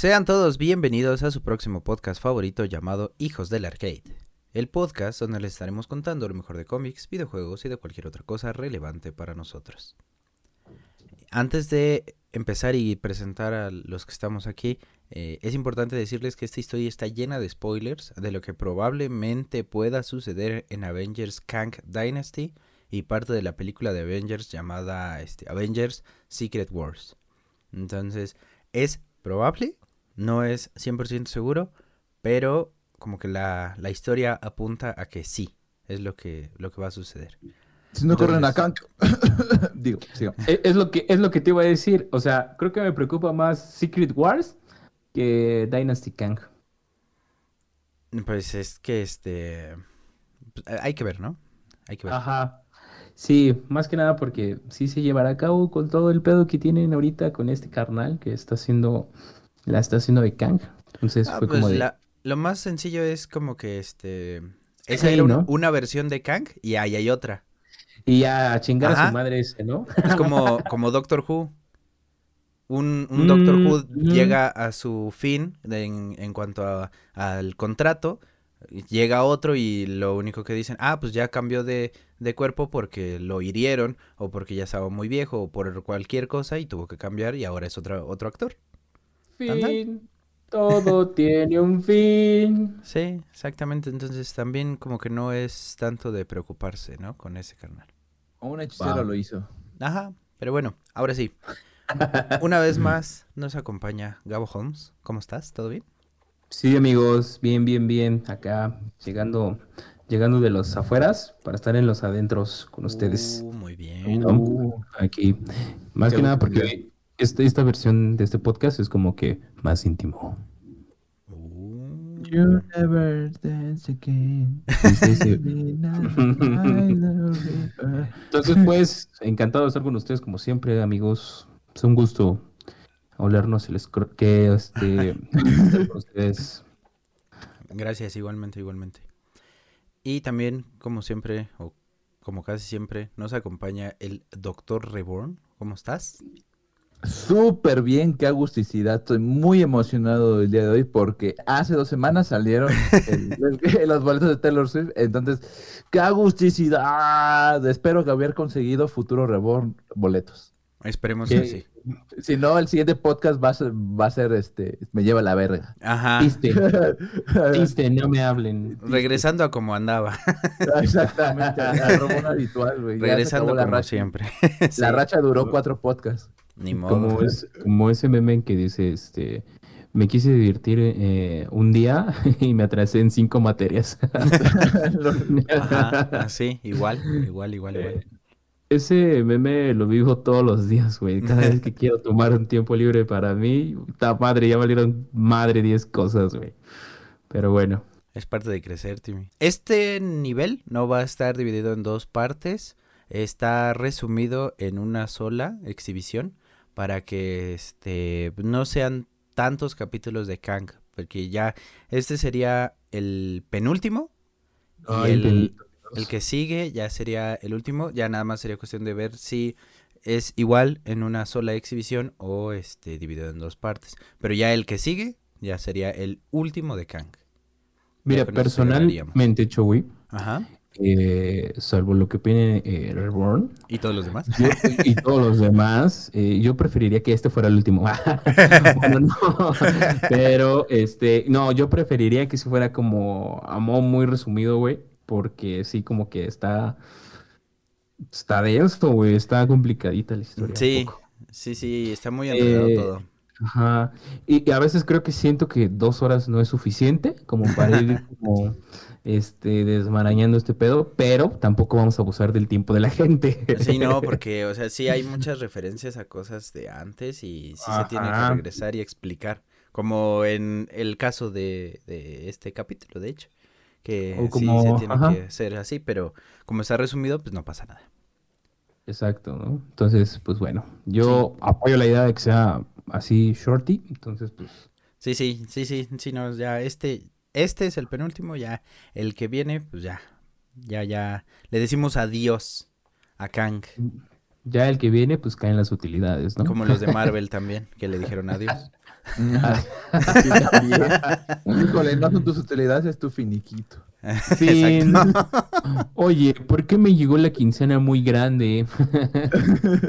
Sean todos bienvenidos a su próximo podcast favorito llamado Hijos del Arcade. El podcast donde les estaremos contando lo mejor de cómics, videojuegos y de cualquier otra cosa relevante para nosotros. Antes de empezar y presentar a los que estamos aquí, eh, es importante decirles que esta historia está llena de spoilers de lo que probablemente pueda suceder en Avengers Kang Dynasty y parte de la película de Avengers llamada este, Avengers Secret Wars. Entonces, es probable, no es 100% seguro, pero como que la, la, historia apunta a que sí, es lo que, lo que va a suceder. Si no corren a Kang, digo, sigo. Es, es, lo que, es lo que te iba a decir, o sea, creo que me preocupa más Secret Wars que Dynasty Kang. Pues es que este, hay que ver, ¿no? Hay que ver. Ajá. Sí, más que nada porque sí se llevará a cabo con todo el pedo que tienen ahorita con este carnal que está haciendo, la está haciendo de Kang. Entonces Ah, fue pues como de... la- lo más sencillo es como que este, esa Sí, era ¿no? una versión de Kang y ahí hay otra. Y ya a chingar a su madre ese, ¿no? Es como, como Doctor Who. Un, un Doctor Mm, Who mm. llega a su fin de- en, en cuanto a- al contrato. Llega otro y lo único que dicen, ah, pues ya cambió de, de cuerpo porque lo hirieron o porque ya estaba muy viejo o por cualquier cosa y tuvo que cambiar y ahora es otro, otro actor. Fin. Todo tiene un fin. Sí, exactamente. Entonces también como que no es tanto de preocuparse, ¿no? Con ese carnal. Un hechicero Wow. lo hizo. Ajá, pero bueno, ahora sí. Una vez más nos acompaña Gabo Holmes. ¿Cómo estás? ¿Todo bien? Sí, amigos, bien, bien, bien. Acá llegando, llegando de los afueras para estar en los adentros con ustedes. Uh, muy bien. ¿no? Uh, Aquí. Más Qué que nada porque este- esta versión de este podcast es como que más íntimo. Uh. You never dance again. Sí, sí. Entonces, pues, encantado de estar con ustedes como siempre, amigos. Es un gusto olernos el que este estar con ustedes. Gracias, igualmente, igualmente. Y también, como siempre, o como casi siempre, nos acompaña el Doctor Reborn. ¿Cómo estás? Súper bien, qué agusticidad. Estoy muy emocionado el día de hoy porque hace dos semanas salieron el- los boletos de Taylor Swift. Entonces, qué agusticidad. Espero que haber conseguido futuro Reborn boletos. Esperemos que sí. Si no, el siguiente podcast va a ser, va a ser este, me lleva la verga. Ajá. Triste, triste, no me hablen. Regresando a como andaba. Exactamente, la Reborn habitual, güey. Regresando como racha. siempre. Sí, La racha duró cuatro podcasts. Ni modo. Como, es, como ese meme que dice, este, me quise divertir eh, un día y me atrasé en cinco materias. Ajá, así, igual, igual, igual, igual. Ese meme lo vivo todos los días, güey. Cada vez que quiero tomar un tiempo libre para mí, ta madre, ya valieron madre 10 cosas, güey. Pero bueno, Es parte de crecer, Timmy. Este nivel no va a estar dividido en dos partes. Está resumido en una sola exhibición para que este no sean tantos capítulos de Kang, porque ya este sería el penúltimo y el, el que sigue ya sería el último. Ya nada más sería cuestión de ver si es igual en una sola exhibición o este dividido en dos partes. Pero ya el que sigue ya sería el último de Kang. mira, personalmente, Chowi, Ajá. Eh, salvo lo que opine eh, Reborn, ¿Y todos los demás? Yo- y todos los demás, eh, yo preferiría que este fuera el último. Bueno, no, pero este, no, yo preferiría que si fuera como a modo muy resumido, güey, porque sí, como que está, está denso, güey, está complicadita la historia. Sí, sí, sí, está muy enredado Eh, todo. Ajá. Y, y a veces creo que siento que dos horas no es suficiente como para ir como este desmarañando este pedo, pero tampoco vamos a abusar del tiempo de la gente. Sí, no, porque, o sea, sí hay muchas referencias a cosas de antes y sí se tiene que regresar y explicar. Como en el caso de, de este capítulo, de hecho. Que O sí se tiene ajá. que hacer así, pero como está resumido, pues no pasa nada. Exacto, ¿no? Entonces, pues bueno, yo apoyo la idea de que sea así shorty, entonces pues Sí, sí, sí, sí, sí, no, ya este, este es el penúltimo, ya el que viene, pues ya, ya, ya, le decimos adiós a Kang. Ya el que viene, pues caen las utilidades, ¿no? Como los de Marvel también, que le dijeron adiós. Sí, también. Híjole, no son tus utilidades, es tu finiquito. Fin. Oye, ¿por qué me llegó la quincena muy grande?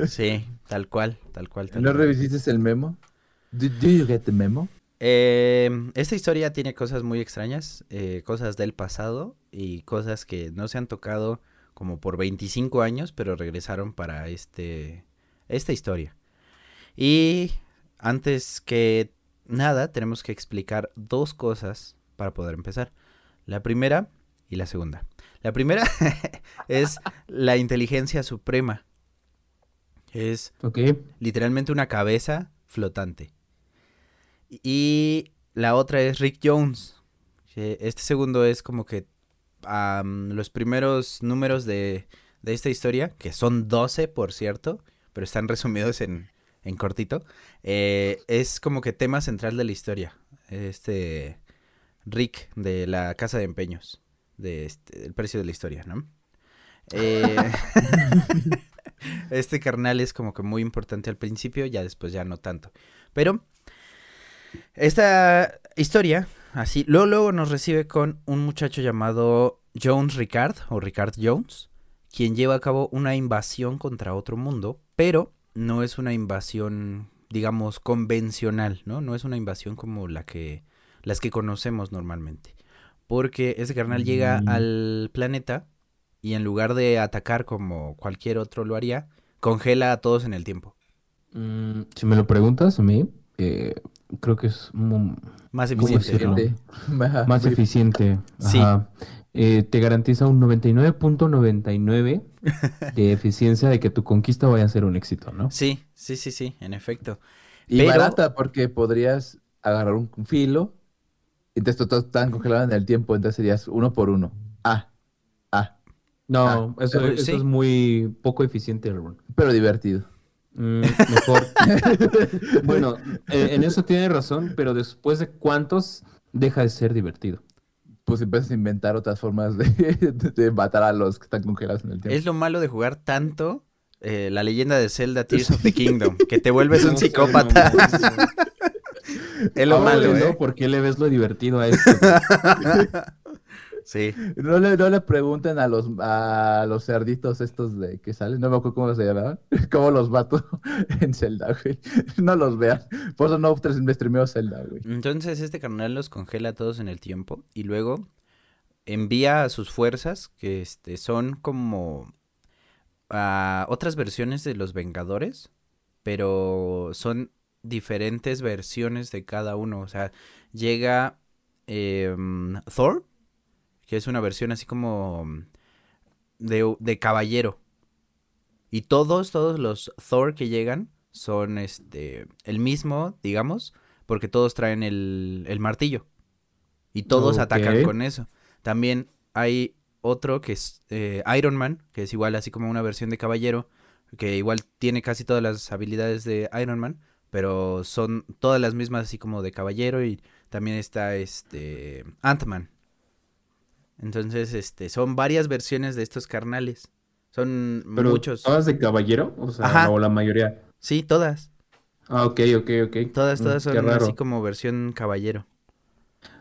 Sí, tal cual, tal cual, tal ¿No cual. revisiste el memo? Do, do you get the memo? Eh, esta historia tiene cosas muy extrañas, eh, cosas del pasado y cosas que no se han tocado como por 25 años, pero regresaron para este esta historia. Y antes que nada, tenemos que explicar dos cosas para poder empezar. La primera y la segunda. La primera es la inteligencia suprema. Es literalmente una cabeza flotante. Y la otra es Rick Jones. Este segundo es como que los primeros números de, de esta historia, que son 12 por cierto, pero están resumidos en, en cortito, eh, es como que tema central de la historia. Este Rick de la casa de empeños, de este, el precio de la historia, ¿no? Eh, este carnal es como que muy importante al principio, ya después ya no tanto. Pero esta historia, así, luego, luego nos recibe con un muchacho llamado Jones Ricard, o Ricard Jones, quien lleva a cabo una invasión contra otro mundo, pero no es una invasión, digamos, convencional, ¿no? No es una invasión como la que, las que conocemos normalmente. Porque este carnal llega Mm. al planeta y en lugar de atacar como cualquier otro lo haría, congela a todos en el tiempo. Mm, si me lo preguntas a mí, eh, creo que es Más ¿Cómo eficiente, más muy- eficiente. Sí. Ajá. Eh, te garantiza un 99.99 de eficiencia de que tu conquista vaya a ser un éxito, ¿no? Sí, sí, sí, sí, en efecto. Y Pero- barata porque podrías agarrar un filo y entonces todos están congelados en el tiempo, entonces serías uno por uno. Ah, ah, No, eso, eh, eso sí. es muy poco eficiente, pero divertido. Mm, mejor. bueno, eh, en eso tiene razón, pero después de cuántos deja de ser divertido. Pues empiezas a inventar otras formas de, de- de matar a los que están congelados en el tiempo. Es lo malo de jugar tanto eh, la leyenda de Zelda Tears of the Kingdom, que te vuelves un No psicópata. es lo Ahora malo. ¿eh? ¿Por qué le ves lo divertido a esto? Sí. No le, no le pregunten a los, a los cerditos estos de que salen, no me acuerdo cómo se llamaban, cómo los mato en Zelda, güey. No los vean. Por eso no me streameo Zelda, güey. Entonces este carnal los congela a todos en el tiempo y luego envía a sus fuerzas, que este, son como ah, otras versiones de los Vengadores, pero son diferentes versiones de cada uno. O sea, llega em, Thor, que es una versión así como de, de caballero. Y todos, todos los Thor que llegan son este el mismo, digamos, porque todos traen el, el martillo. Y todos atacan con eso. También hay otro que es eh, Iron Man, que es igual así como una versión de caballero, que igual tiene casi todas las habilidades de Iron Man, pero son todas las mismas así como de caballero y también está este Ant-Man. Entonces, este, son varias versiones de estos carnales. Son Pero, muchos. ¿Todas de caballero? O sea, Ajá. o la mayoría. Sí, todas. Ah, ok, ok, ok. Todas, Mm, todas son así como versión caballero.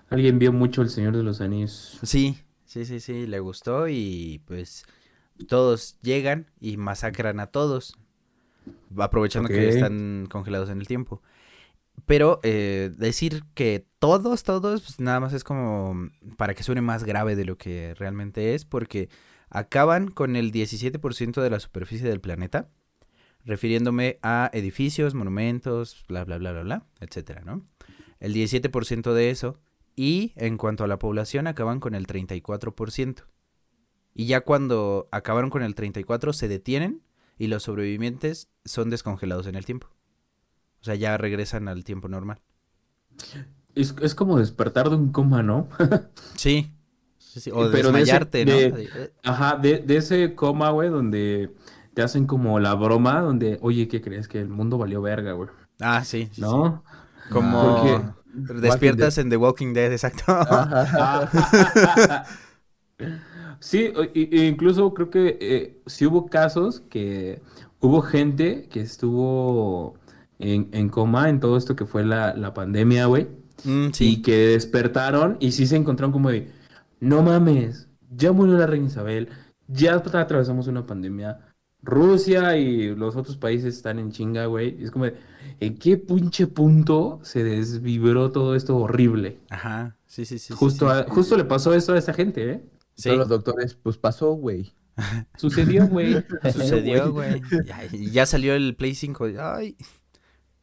Alguien vio mucho El Señor de los Anillos. Sí, sí, sí, sí, le gustó y pues todos llegan y masacran a todos, aprovechando que están congelados en el tiempo. Pero eh, decir que todos, todos, pues nada más es como para que suene más grave de lo que realmente es, porque acaban con el 17% de la superficie del planeta, refiriéndome a edificios, monumentos, bla, bla, bla, bla, bla, etcétera, ¿no? El 17% de eso y en cuanto a la población, acaban con el 34%. Y ya cuando acabaron con el 34%, se detienen y los sobrevivientes son descongelados en el tiempo. O sea, ya regresan al tiempo normal. Es, es como despertar de un coma, ¿no? Sí. sí, sí, O Pero de ese- desmayarte, ¿no? de- Eh, Ajá, de, de ese coma, güey, donde te hacen como la broma, donde, oye, ¿qué crees? Que el mundo valió verga, güey. Ah, sí. sí, sí. ¿No? Como Porque- despiertas en The Walking Dead, exacto. Sí, i- incluso creo que eh, sí hubo casos que hubo gente que estuvo en, en coma en todo esto que fue la, la pandemia, güey. Mm, Y sí. que despertaron y sí se encontraron como de, no mames, ya murió la reina Isabel, ya atravesamos una pandemia, Rusia y los otros países están en chinga, güey. Y es como de, ¿en qué pinche punto se desvibró todo esto horrible? Ajá. Sí, sí, sí. sí, Justo, sí. a- justo le pasó eso a esa gente, ¿eh? Sí, Todos los doctores, pues pasó, güey. Sucedió, güey. sucedió, güey. Ya, ya salió el Play 5. Ay.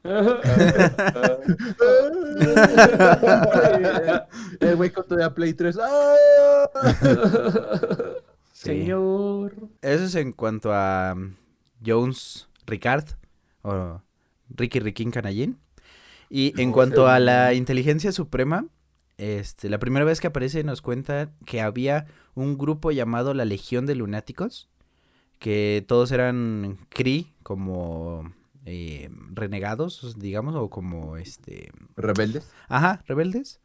El güey con todavía Play 3. ¡Ah! Sí. Señor. Eso es en cuanto a um, Jones Ricard o Ricky Riquín Canallín. Y en cuanto a la inteligencia suprema, este, la primera vez que aparece nos cuenta que había un grupo llamado la Legión de Lunáticos, que todos eran Cree, como eh, renegados, digamos, o como este, Rebeldes. ajá, rebeldes.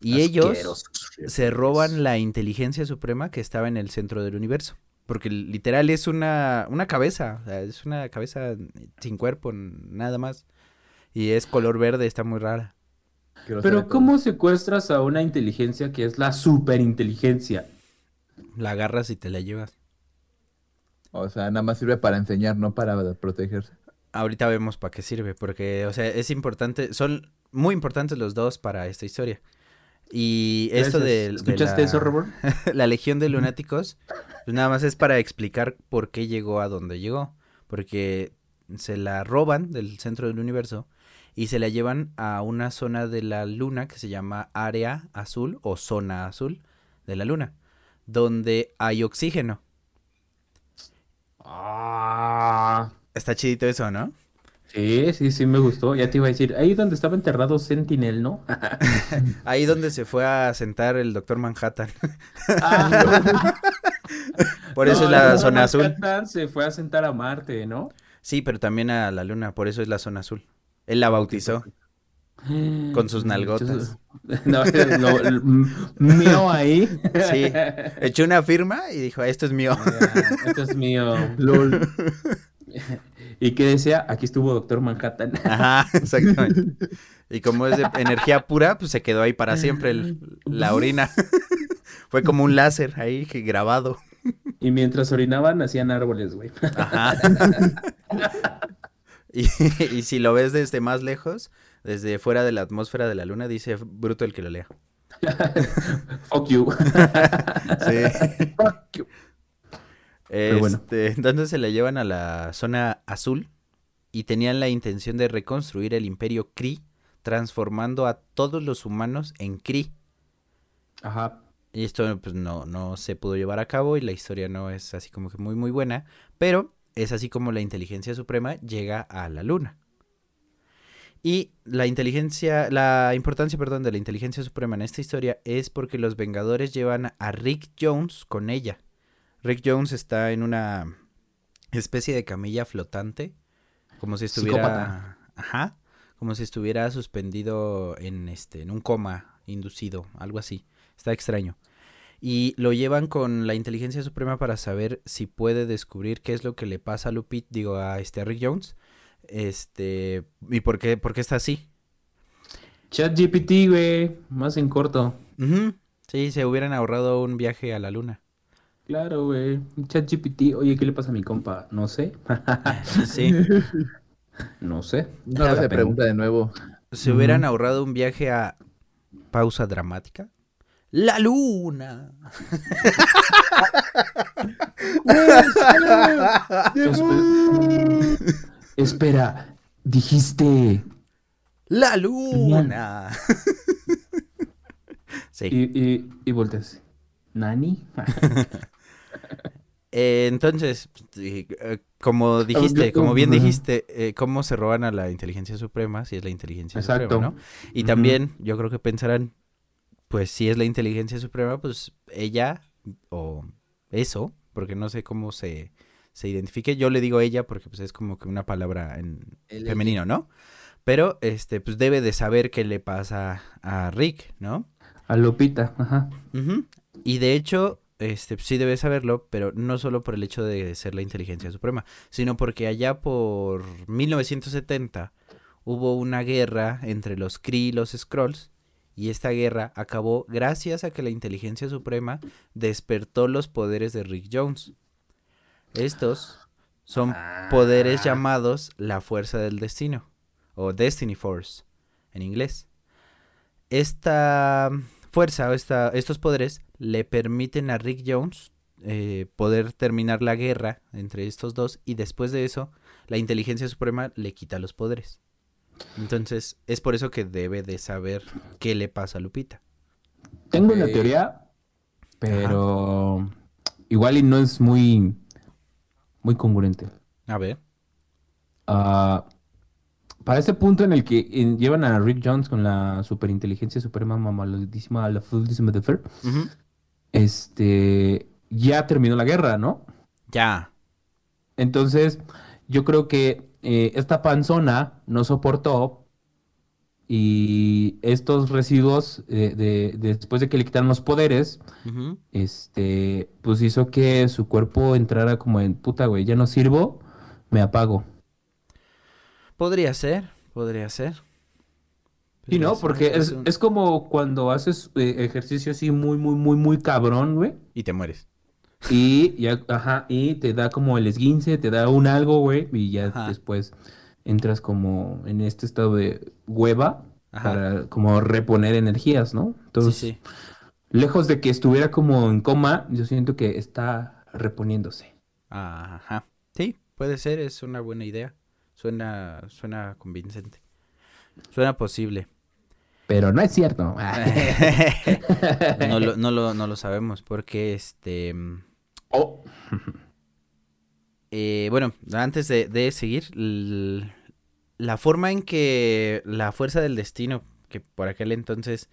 Y ellos se roban la inteligencia suprema que estaba en el centro del universo. Porque literal es una, una cabeza, o sea, es una cabeza sin cuerpo, nada más. Y es color verde, está muy rara. Quiero Pero ¿cómo secuestras a una inteligencia que es la superinteligencia? La agarras y te la llevas. O sea, nada más sirve para enseñar, no para protegerse. Ahorita vemos para qué sirve, porque, o sea, es importante, son muy importantes los dos para esta historia. Y esto de, ¿Escuchaste la, eso, Robert? la Legión de Lunáticos, pues nada más es para explicar por qué llegó a donde llegó. Porque se la roban del centro del universo y se la llevan a una zona de la luna que se llama área azul o zona azul de la luna, donde hay oxígeno. Ah, Está chidito eso, ¿no? sí, sí, sí me gustó. Ya te iba a decir, ahí donde estaba enterrado Sentinel, ¿no? Ahí donde se fue a sentar el doctor Manhattan. Por eso No, es la zona azul. Manhattan se fue a sentar a Marte, ¿no? Sí, pero también a la luna, por eso es la zona azul. Él la bautizó. Con sus nalgotas. No, lo- lo- mío ahí. Sí. Echó una firma y dijo, esto es mío. Ya, Esto es mío. LOL. ¿Y qué decía? Aquí estuvo Doctor Manhattan. Ajá, exactamente. Y como es de energía pura, pues se quedó ahí para siempre el- la orina. Fue como un láser ahí que grabado. Y mientras orinaban, hacían árboles, güey. Ajá. Y, y si lo ves desde más lejos, desde fuera de la atmósfera de la luna, dice bruto el que lo lea. Fuck you. Sí. Fuck you. Bueno. Este, entonces se la llevan a la zona azul y tenían la intención de reconstruir el imperio Kree, transformando a todos los humanos en Kree. Ajá. Y esto pues no, no se pudo llevar a cabo y la historia no es así como que muy muy buena, pero es así como la inteligencia suprema llega a la luna. Y la inteligencia, la importancia, perdón, de la inteligencia suprema en esta historia es porque los Vengadores llevan a Rick Jones con ella. Rick Jones está en una especie de camilla flotante, como si estuviera, Psicópata. ajá, como si estuviera suspendido en este, en un coma inducido, algo así. Está extraño. Y lo llevan con la inteligencia suprema para saber si puede descubrir qué es lo que le pasa a Lupit, digo, a este a Rick Jones. Este, y por qué, por qué está así. ChatGPT, güey. Más en corto. Ujú. Sí, se hubieran ahorrado un viaje a la luna. Claro, güey. ChatGPT. Oye, ¿qué le pasa a mi compa? No sé. Sí. no sé. No se pena. pregunta de nuevo. Se hubieran ahorrado un viaje a pausa dramática. La luna. Espe- Espera, dijiste. La luna. sí. Y, y, y volteas. ¿Nani? Eh, entonces, eh, como dijiste, como bien dijiste, eh, ¿cómo se roban a la inteligencia suprema? Si es la inteligencia Exacto. suprema, ¿no? Y también yo creo que pensarán, pues si es la inteligencia suprema, pues ella o eso, porque no sé cómo se, se identifique. Yo le digo ella porque pues es como que una palabra en El femenino, ¿no? Pero este, pues debe de saber qué le pasa a Rick, ¿no? A Lupita, ajá. Y de hecho, este, sí debe saberlo, pero no solo por el hecho de ser la inteligencia suprema, sino porque allá por 1970 hubo una guerra entre los Kree y los Skrulls, y esta guerra acabó gracias a que la inteligencia suprema despertó los poderes de Rick Jones. Estos son poderes llamados la fuerza del destino, o Destiny Force, en inglés. Esta fuerza o esta, estos poderes le permiten a Rick Jones eh, poder terminar la guerra entre estos dos y después de eso la inteligencia suprema le quita los poderes. Entonces es por eso que debe de saber qué le pasa a Lupita. Tengo una Ok. teoría, pero igual y no es muy, muy congruente. A ver. Ah, para ese punto en el que llevan a Rick Jones con la superinteligencia suprema mamaludísima, la fulísima de Fer, Ujú. Este, ya terminó la guerra, ¿no? Ya. Entonces, yo creo que eh, esta panzona no soportó y estos residuos eh, de, después de que le quitaron los poderes, este, pues hizo que su cuerpo entrara como en puta, güey, ya no sirvo, me apago. Podría ser, podría ser. Sí, ¿no? Porque es, es como cuando haces eh, ejercicio así muy, muy, muy, muy cabrón, güey. Y te mueres. Y ya, ajá, y te da como el esguince, te da un algo, güey, y ya Ajá. después entras como en este estado de hueva Ajá. para como reponer energías, ¿no? Sí, Entonces, sí. lejos de que estuviera como en coma, yo siento que está reponiéndose. Ajá. Sí, puede ser, es una buena idea. Suena, suena convincente. Suena posible. Pero no es cierto. no, lo, no, lo, no lo sabemos porque este... Oh, eh, bueno, antes de, de seguir, la forma en que la fuerza del destino, que por aquel entonces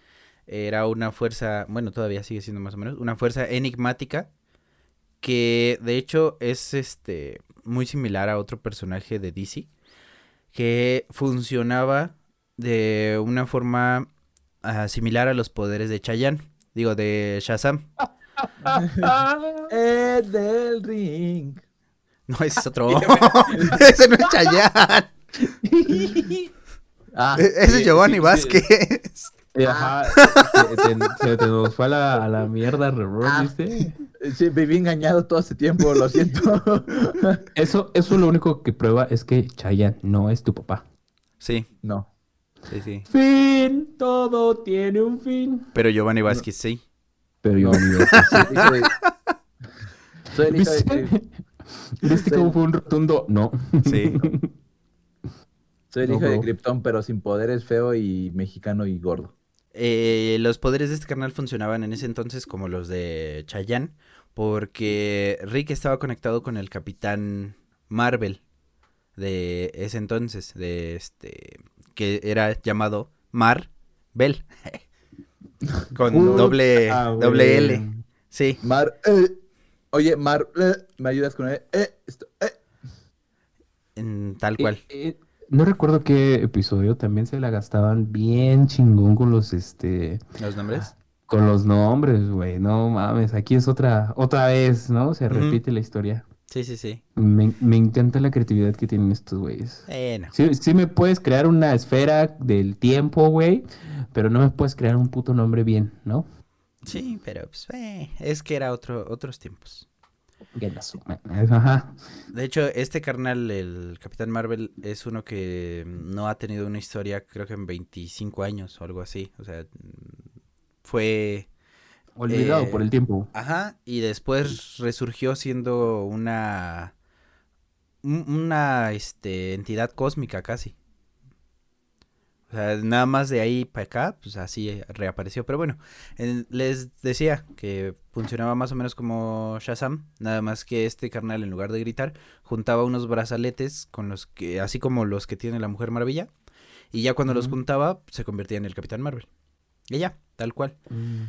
era una fuerza, bueno, todavía sigue siendo más o menos, una fuerza enigmática, que de hecho es este muy similar a otro personaje de DC, que funcionaba de una forma ah, similar a los poderes de Chayanne, digo, de Shazam. Ed del ring. No, ese es otro. ese no es Chayanne. Ah, E- Ese sí, es Giovanni. Vázquez. eh, ajá, se, te, nos fue a la, a la mierda, Ah. ¿viste? Sí, viví engañado todo este tiempo, lo siento. Eso, eso lo único que prueba es que Chayanne no es tu papá. Sí, No. Sí, sí. Fin, todo tiene un fin. Pero Giovanni Vázquez sí. Pero yo No. no. Hijo de- Soy el hijo de Krip- ¿Viste, ¿Viste cómo fue un rotundo? No. Sí. soy el No, hijo de. Krypton, pero sin poderes, feo y mexicano y gordo. Eh, los poderes de este canal funcionaban en ese entonces como los de Chayanne, porque Rick estaba conectado con el Capitán Marvel de ese entonces, de este, que era llamado Mar Bell, con doble, doble L, sí. Mar, eh. Oye, Mar, eh, ¿me ayudas con el eh? Esto, eh. en tal cual. No recuerdo qué episodio también se la gastaban bien chingón con los este ¿Los nombres? con los nombres, güey. No mames, aquí es otra otra vez, ¿no? Se repite la historia. Sí, sí, sí. Me, me encanta la creatividad que tienen estos güeyes. Bueno, Sí, sí me puedes crear una esfera del tiempo, güey, pero no me puedes crear un puto nombre bien, ¿no? sí, pero pues, eh, es que era otro, otros tiempos. Ajá. De hecho, este carnal, el Capitán Marvel, es uno que no ha tenido una historia, creo que en 25 años o algo así. O sea, fue... Olvidado Eh, por el tiempo. Ajá, y después resurgió siendo una... un- Una, este, entidad cósmica casi. O sea, nada más de ahí para acá, pues así reapareció. Pero bueno, en- les decía que funcionaba más o menos como Shazam, nada más que este carnal en lugar de gritar, juntaba unos brazaletes con los que, así como los que tiene la Mujer Maravilla, y ya cuando los juntaba, se convertía en el Capitán Marvel. Y ya, tal cual. Mm.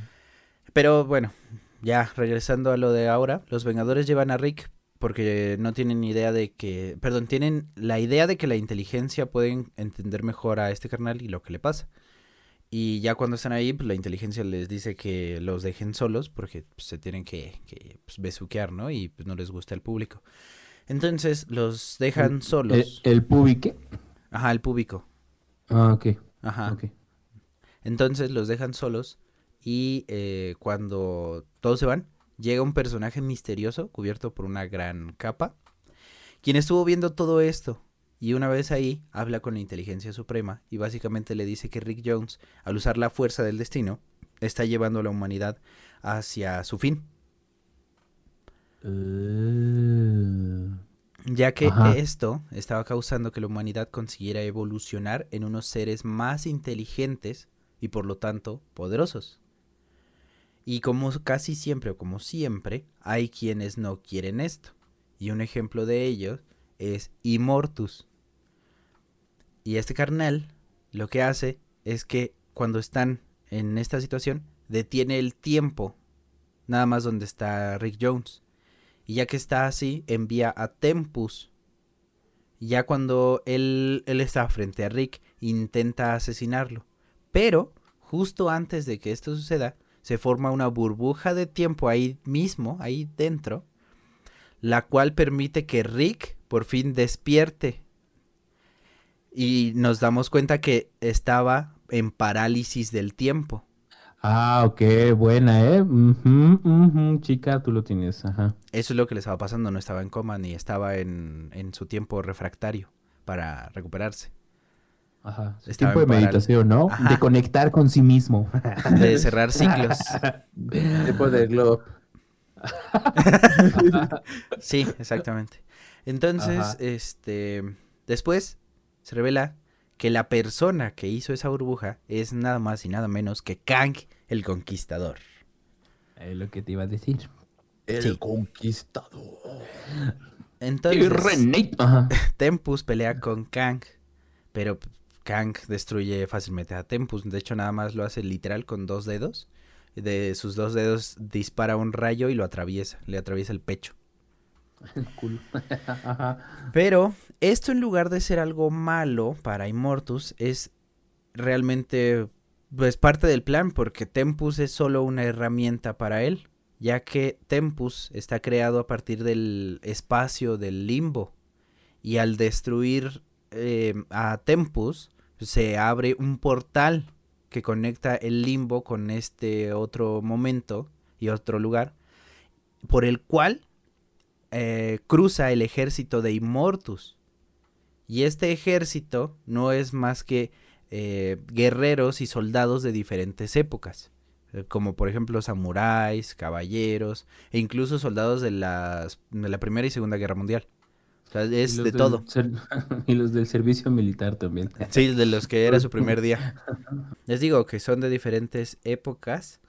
Pero bueno, ya regresando a lo de ahora, los Vengadores llevan a Rick porque no tienen idea de que, perdón, tienen la idea de que la inteligencia puede entender mejor a este carnal y lo que le pasa. Y ya cuando están ahí, pues la inteligencia les dice que los dejen solos porque pues, se tienen que, que pues, besuquear, ¿no? Y pues, no les gusta el público. Entonces los dejan solos. ¿El, el pubique? Ajá, el público. Ah, ok. Ajá. ok. Entonces los dejan solos y eh, cuando todos se van, llega un personaje misterioso cubierto por una gran capa, quien estuvo viendo todo esto y una vez ahí habla con la inteligencia suprema y básicamente le dice que Rick Jones, al usar la fuerza del destino, está llevando a la humanidad hacia su fin, Eh, ya que Ajá. esto estaba causando que la humanidad consiguiera evolucionar en unos seres más inteligentes y por lo tanto poderosos. Y como casi siempre o como siempre, hay quienes no quieren esto. Y un ejemplo de ello es Immortus. Y este carnal lo que hace es que cuando están en esta situación, detiene el tiempo, nada más donde está Rick Jones. Y ya que está así, envía a Tempus. Ya cuando él, él está frente a Rick, intenta asesinarlo. Pero, justo antes de que esto suceda, se forma una burbuja de tiempo ahí mismo, ahí dentro, la cual permite que Rick por fin despierte. Y nos damos cuenta que estaba en parálisis del tiempo. Ah, ok, buena, ¿eh? Chica, tú lo tienes, ajá. Eso es lo que le estaba pasando, no estaba en coma ni estaba en, en su tiempo refractario para recuperarse. Ajá. Es Estaba tiempo de meditación, ¿no? Ajá. De conectar con sí mismo. De cerrar ciclos. Después del globo. Sí, exactamente. Entonces, Ajá. este, después se revela que la persona que hizo esa burbuja es nada más y nada menos que Kang el Conquistador. Es lo que te iba a decir. El Sí. conquistador. Entonces. Tempus pelea con Kang, pero Kang destruye fácilmente a Tempus. De hecho, nada más lo hace literal con dos dedos. De sus dos dedos dispara un rayo y lo atraviesa, le atraviesa el pecho. Cool. Ajá. Pero esto en lugar de ser algo malo para Immortus es realmente pues parte del plan porque Tempus es solo una herramienta para él, ya que Tempus está creado a partir del espacio del limbo y al destruir eh, a Tempus se abre un portal que conecta el limbo con este otro momento y otro lugar por el cual eh, cruza el ejército de Immortus. Y este ejército no es más que eh, guerreros y soldados de diferentes épocas. eh, Como por ejemplo samuráis, caballeros e incluso soldados de, las, de la Primera y Segunda Guerra Mundial. Sea, es de del todo. ser- Y los del servicio militar también. Sí, de los que era su primer día. Les digo que son de diferentes épocas,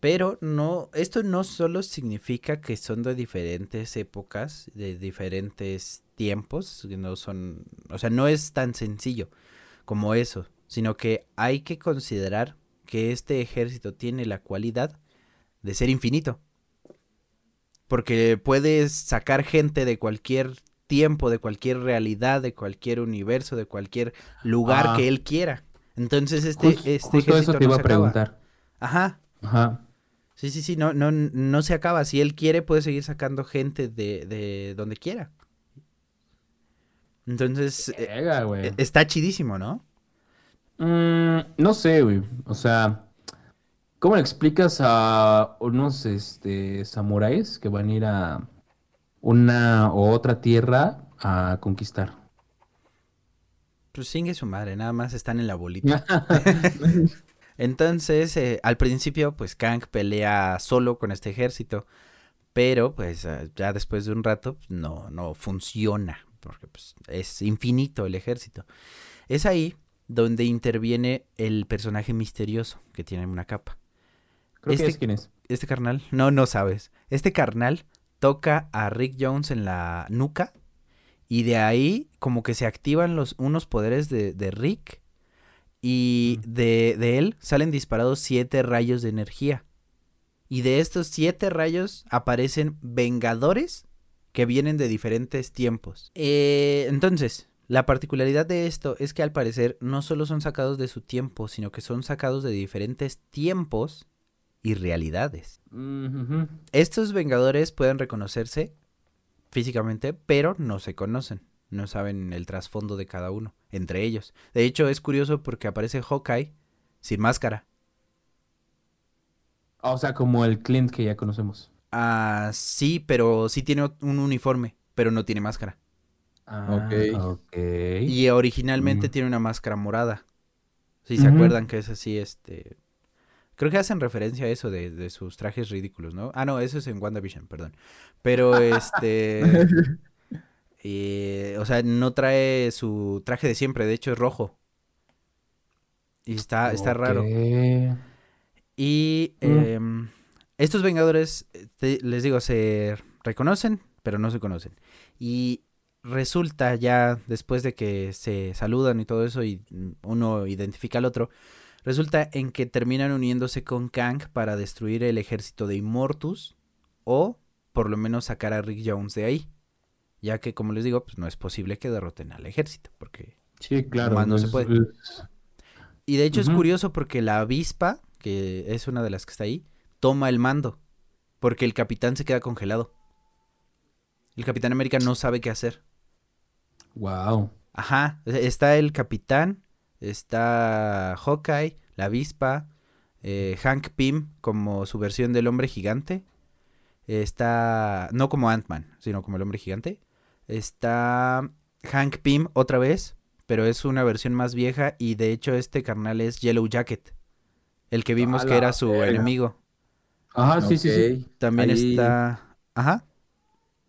pero no, esto no solo significa que son de diferentes épocas, de diferentes tiempos, que no son, o sea, no es tan sencillo como eso, sino que hay que considerar que este ejército tiene la cualidad de ser infinito. Porque puedes sacar gente de cualquier tiempo, de cualquier realidad, de cualquier universo, de cualquier lugar Ah. que él quiera. Entonces este, Jus- este justo eso te no iba a acaba. preguntar. Ajá. Ajá. Sí, sí, sí, no, no, no se acaba. Si él quiere, puede seguir sacando gente de, de donde quiera. Entonces, Verga, güey. eh, está chidísimo, ¿no? Mm, no sé, güey. O sea, ¿cómo le explicas a unos este, samuráis que van a ir a una o otra tierra a conquistar? Pues singue su madre, nada más están en la bolita. Entonces, eh, al principio, pues Kang pelea solo con este ejército, pero pues eh, ya después de un rato pues, no, no funciona, porque pues, es infinito el ejército. Es ahí donde interviene el personaje misterioso que tiene una capa. Creo Este- que es quién es. Este carnal, no, no sabes. Este carnal toca a Rick Jones en la nuca y de ahí como que se activan los, unos poderes de, de Rick y de, de él salen disparados siete rayos de energía. Y de estos siete rayos aparecen vengadores que vienen de diferentes tiempos. Eh, entonces, La particularidad de esto es que al parecer no solo son sacados de su tiempo, sino que son sacados de diferentes tiempos y realidades. Estos Vengadores pueden reconocerse físicamente, pero no se conocen. No saben el trasfondo de cada uno, entre ellos. De hecho, es curioso porque aparece Hawkeye sin máscara. O sea, como el Clint que ya conocemos. Ah, sí, pero sí tiene un uniforme, pero no tiene máscara. Ah, Ok. ok. Y originalmente Mm. tiene una máscara morada. Si se acuerdan que es así, este... Creo que hacen referencia a eso de, de sus trajes ridículos, ¿no? Ah, no, eso es en WandaVision, perdón. Pero este... eh, o sea, no trae su traje de siempre, de hecho es rojo. Y está, está raro. Y Mm. em, estos Vengadores, eh, te- les digo, se reconocen, pero no se conocen. Y resulta ya, después de que se saludan y todo eso, y uno identifica al otro, resulta en que terminan uniéndose con Kang para destruir el ejército de Immortus, o por lo menos sacar a Rick Jones de ahí. Ya que, como les digo, pues no es posible que derroten al ejército, porque Sí, claro. Nomás no se puede. es- Y de hecho es curioso porque la avispa, que es una de las que está ahí, toma el mando. Porque el capitán se queda congelado. El capitán América no sabe qué hacer. Wow. Ajá, e- está el capitán, está Hawkeye, la avispa, eh, Hank Pym como su versión del hombre gigante. Está, no como Ant-Man, sino como el hombre gigante. Está Hank Pym otra vez, pero es una versión más vieja y de hecho este carnal es Yellow Jacket, el que vimos que era su verga. enemigo. Ajá, sí, sí, sí. También ahí- está, ajá,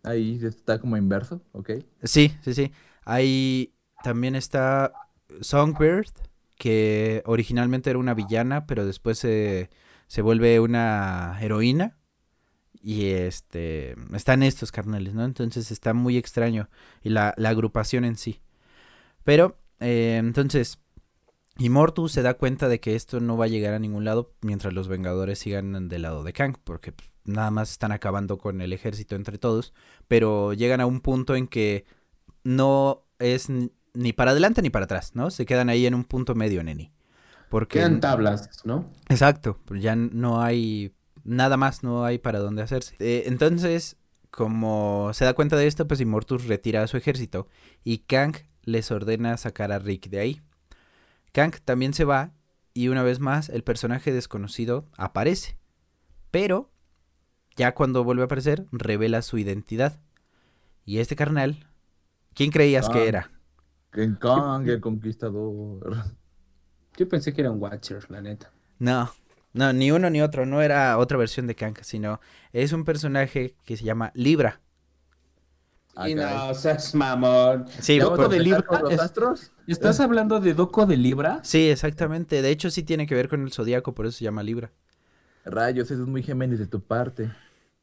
Ahí está como inverso, ok. Sí, sí, sí. Ahí también está Songbird, que originalmente era una villana, pero después se, se vuelve una heroína. Y este están estos carnales, ¿no? Entonces está muy extraño. Y la, la agrupación en sí. Pero, eh, entonces, Immortus se da cuenta de que esto no va a llegar a ningún lado mientras los Vengadores sigan del lado de Kang, porque pues, nada más están acabando con el ejército entre todos, pero llegan a un punto en que no es ni para adelante ni para atrás, ¿no? Se quedan ahí en un punto medio, Neni. Porque Quedan tablas, ¿no? Exacto, pues ya no hay nada más, no hay para dónde hacerse. Eh, entonces, como se da cuenta de esto, pues Immortus retira a su ejército y Kang les ordena sacar a Rick de ahí. Kang también se va y una vez más el personaje desconocido aparece. Pero, ya cuando vuelve a aparecer, revela su identidad. Y este carnal, ¿quién creías que Ah. era? King Kong, el conquistador. Yo pensé que era un Watcher, la neta. No, no, ni uno ni otro, no era otra versión de Kang, sino es un personaje que se llama Libra. Ah, y no, seas mamón. Sí, ¿Vamos Doco por- de Libra con los es- astros? ¿Estás hablando de Doco de Libra? sí, exactamente. De hecho, sí tiene que ver con el zodiaco, por eso se llama Libra. Rayos, eso es muy Géminis de tu parte.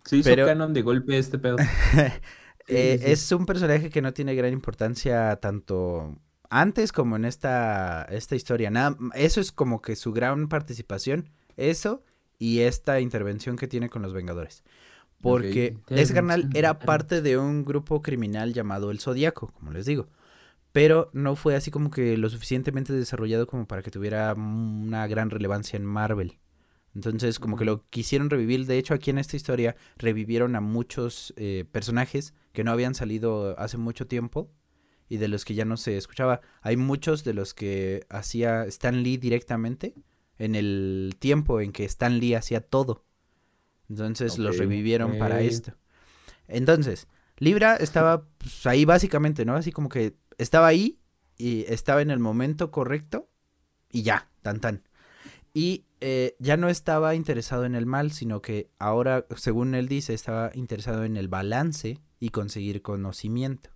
Se hizo Pero- canon de golpe este pedo. Eh, sí. Es un personaje que no tiene gran importancia tanto antes como en esta, esta historia. Nada, eso es como que su gran participación. Eso y esta intervención que tiene con los Vengadores. Porque Ok. ese carnal Intervención. era parte de un grupo criminal llamado el Zodíaco, como les digo. Pero no fue así como que lo suficientemente desarrollado como para que tuviera una gran relevancia en Marvel. Entonces, como que lo quisieron revivir. De hecho, aquí en esta historia revivieron a muchos eh, personajes que no habían salido hace mucho tiempo y de los que ya no se escuchaba. Hay muchos de los que hacía Stan Lee directamente en el tiempo en que Stan Lee hacía todo. Entonces los revivieron para esto. Entonces, Libra estaba pues, ahí básicamente, ¿no? Así como que estaba ahí y estaba en el momento correcto y ya, tan tan. Y eh, ya no estaba interesado en el mal, sino que ahora, según él dice, estaba interesado en el balance y conseguir conocimiento.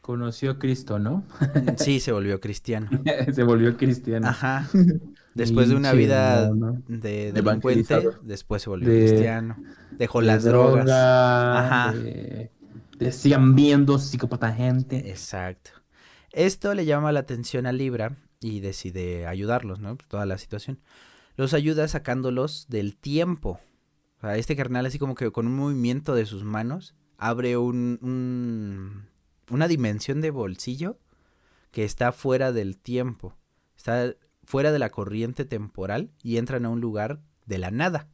Conoció a Cristo, ¿no? Sí, se volvió cristiano. Se volvió cristiano. Ajá. Después de una vida de delincuente, después se volvió De- cristiano. Dejó De las drogas. droga, Ajá. De, de sigan viendo psicópata gente. Exacto. Esto le llama la atención a Libra y decide ayudarlos, ¿no? Toda la situación. Los ayuda sacándolos del tiempo. O sea, este carnal así como que con un movimiento de sus manos abre un, un- una dimensión de bolsillo que está fuera del tiempo, está fuera de la corriente temporal y entran a un lugar de la nada,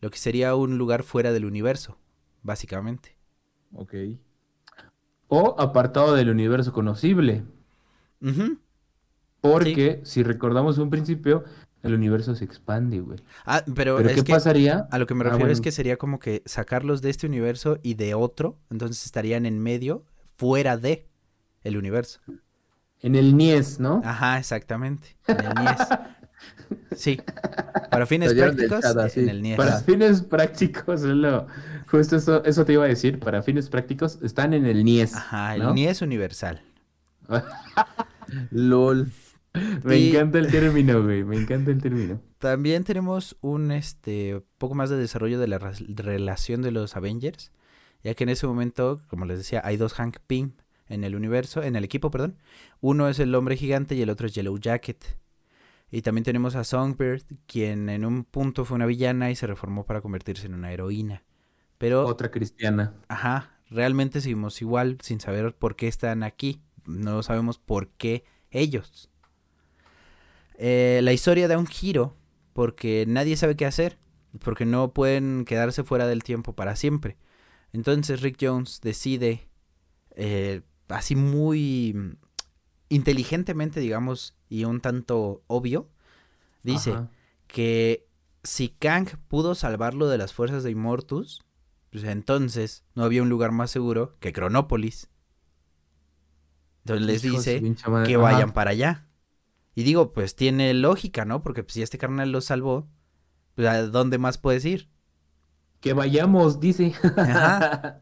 lo que sería un lugar fuera del universo, básicamente. Ok. O apartado del universo conocible. Ujú. Porque si recordamos un principio, el universo se expande, güey. Ah, pero, Pero es ¿qué que pasaría? a lo que me Ah, refiero es que sería como que sacarlos de este universo y de otro, entonces estarían en medio, fuera de el universo. En el Nies, ¿no? Ajá, exactamente. En el NIES. Sí. Para fines prácticos, chat así. en el NIES. Para fines prácticos, es lo- justo eso, eso te iba a decir, para fines prácticos están en el Nies. Ajá, el ¿no? NIES universal. LOL. Me Y- encanta el término, güey, me encanta el término. También tenemos un este poco más de desarrollo de la relación de los Avengers, ya que en ese momento, como les decía, hay dos Hank Pym en el universo, en el equipo, perdón. Uno es el hombre gigante y el otro es Yellow Jacket. Y también tenemos a Songbird, quien en un punto fue una villana y se reformó para convertirse en una heroína. Pero Otra cristiana. Ajá, realmente seguimos igual sin saber por qué están aquí. No sabemos por qué ellos. Eh, la historia da un giro porque nadie sabe qué hacer, porque no pueden quedarse fuera del tiempo para siempre. Entonces Rick Jones decide, eh, así muy inteligentemente, digamos, y un tanto obvio, dice Ajá. que si Kang pudo salvarlo de las fuerzas de Immortus, pues entonces no había un lugar más seguro que Cronópolis. Entonces les dice que Ajá. vayan para allá. Y digo, pues tiene lógica, ¿no? Porque pues, si este carnal lo salvó, pues ¿a dónde más puedes ir? Que vayamos, dice. Ajá.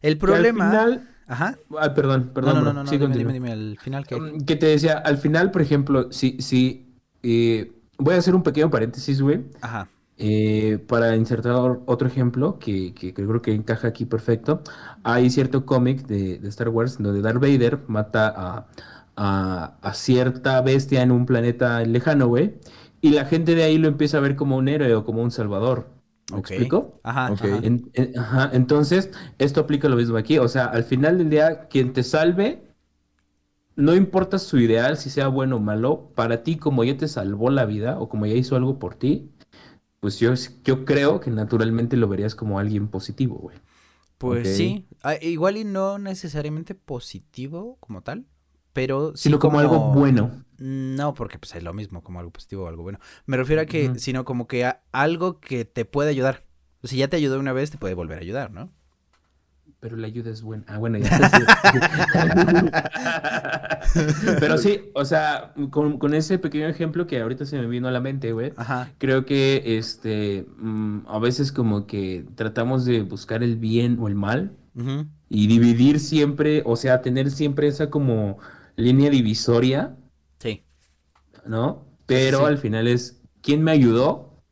El Que al problema... final- Ajá. Ay, perdón, No, perdón. no, no, no, no, Sí, dime, dime, dime, al final que... Mm, Que te decía, al final, por ejemplo, si, si eh, voy a hacer un pequeño paréntesis, güey, Ajá. eh, para insertar otro ejemplo que, que creo que encaja aquí perfecto. Hay cierto cómic de, de Star Wars donde Darth Vader mata a, a- a cierta bestia en un planeta lejano, güey, y la gente de ahí lo empieza a ver como un héroe o como un salvador. ¿Me explico? Ajá. Ok. ajá. En- en- ajá, entonces, esto aplica lo mismo aquí. O sea, al final del día, quien te salve, no importa su ideal, si sea bueno o malo, para ti, como ya te salvó la vida o como ya hizo algo por ti, pues yo, yo creo que naturalmente lo verías como alguien positivo, güey. Pues sí, Ah, igual y no necesariamente positivo como tal, pero sí Sino como algo bueno. No, porque pues es lo mismo, como algo positivo o algo bueno. Me refiero a que, sino como que a- algo que te puede ayudar. Si ya te ayudó una vez, te puede volver a ayudar, ¿no? Pero la ayuda es buena. Ah, bueno, ya. Pero sí, o sea, con, con ese pequeño ejemplo que ahorita se me vino a la mente, güey. Ajá. Creo que este mm, a veces como que tratamos de buscar el bien o el mal y dividir siempre, o sea, tener siempre esa como línea divisoria, Sí. ¿no? Pero sí. al final es quién me ayudó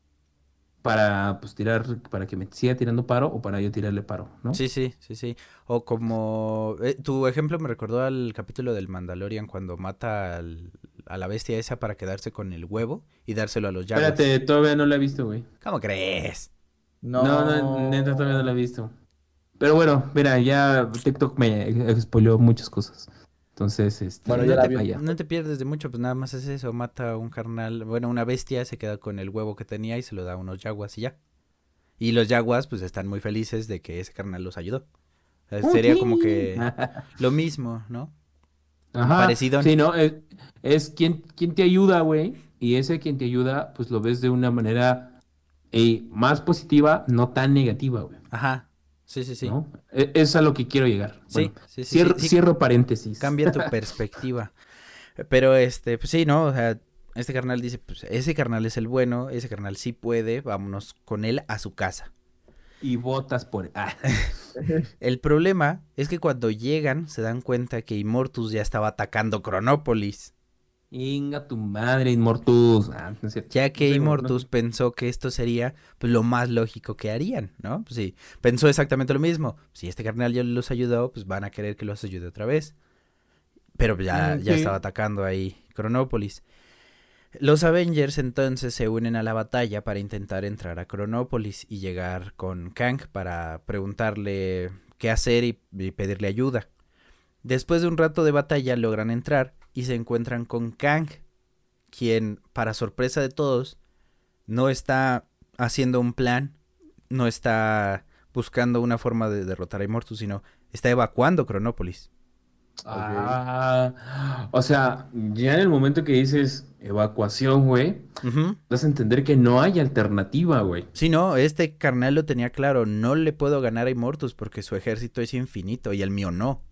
para pues tirar, para que me siga tirando paro o para yo tirarle paro, ¿no? Sí, sí, sí, sí. O como... eh, tu ejemplo me recordó al capítulo del Mandalorian cuando mata al- a la bestia esa para quedarse con el huevo y dárselo a los Jaguars. Espérate, todavía no la he visto, güey. ¿Cómo crees? No, No, no, neta todavía no la he visto. Pero bueno, mira, ya TikTok me spoileó muchas cosas. Entonces, este, Bueno, no, te, no te pierdes de mucho, pues nada más es eso, mata a un carnal, bueno, una bestia, se queda con el huevo que tenía y se lo da a unos yaguas y ya. Y los yaguas pues están muy felices de que ese carnal los ayudó. O sea, sería como que lo mismo, ¿no? Ajá, Parecidón. Sí, ¿no? Es, es quien, quien te ayuda, güey. Y ese quien te ayuda, pues lo ves de una manera eh, más positiva, no tan negativa, güey. Ajá, sí, sí, sí. ¿no? E- Es a lo que quiero llegar. Sí, Bueno, sí, sí, cierro, sí, sí. cierro paréntesis. Cambia tu perspectiva. Pero este, pues sí, ¿no? O sea, este carnal dice, pues ese carnal es el bueno, ese carnal sí puede, vámonos con él a su casa. Y votas por... Ah. El problema es que cuando llegan se dan cuenta que Immortus ya estaba atacando Cronópolis, Inga tu madre, Inmortus. Ah, no ya que Immortus pensó que esto sería pues, lo más lógico que harían, ¿no? Pues sí, pensó exactamente lo mismo. Si este carnal ya los ayudó, pues van a querer que los ayude otra vez. Pero ya, Mm, ya estaba atacando ahí Cronópolis. Los Avengers entonces se unen a la batalla para intentar entrar a Cronópolis y llegar con Kang para preguntarle qué hacer y, y pedirle ayuda. Después de un rato de batalla logran entrar y se encuentran con Kang, quien, para sorpresa de todos, no está haciendo un plan, no está buscando una forma de derrotar a Immortus, sino está evacuando Cronópolis. Ah, o sea, ya en el momento que dices evacuación, güey, Ujú. das a entender que no hay alternativa, güey. Sí, no, este carnal lo tenía claro, no le puedo ganar a Immortus porque su ejército es infinito y el mío no.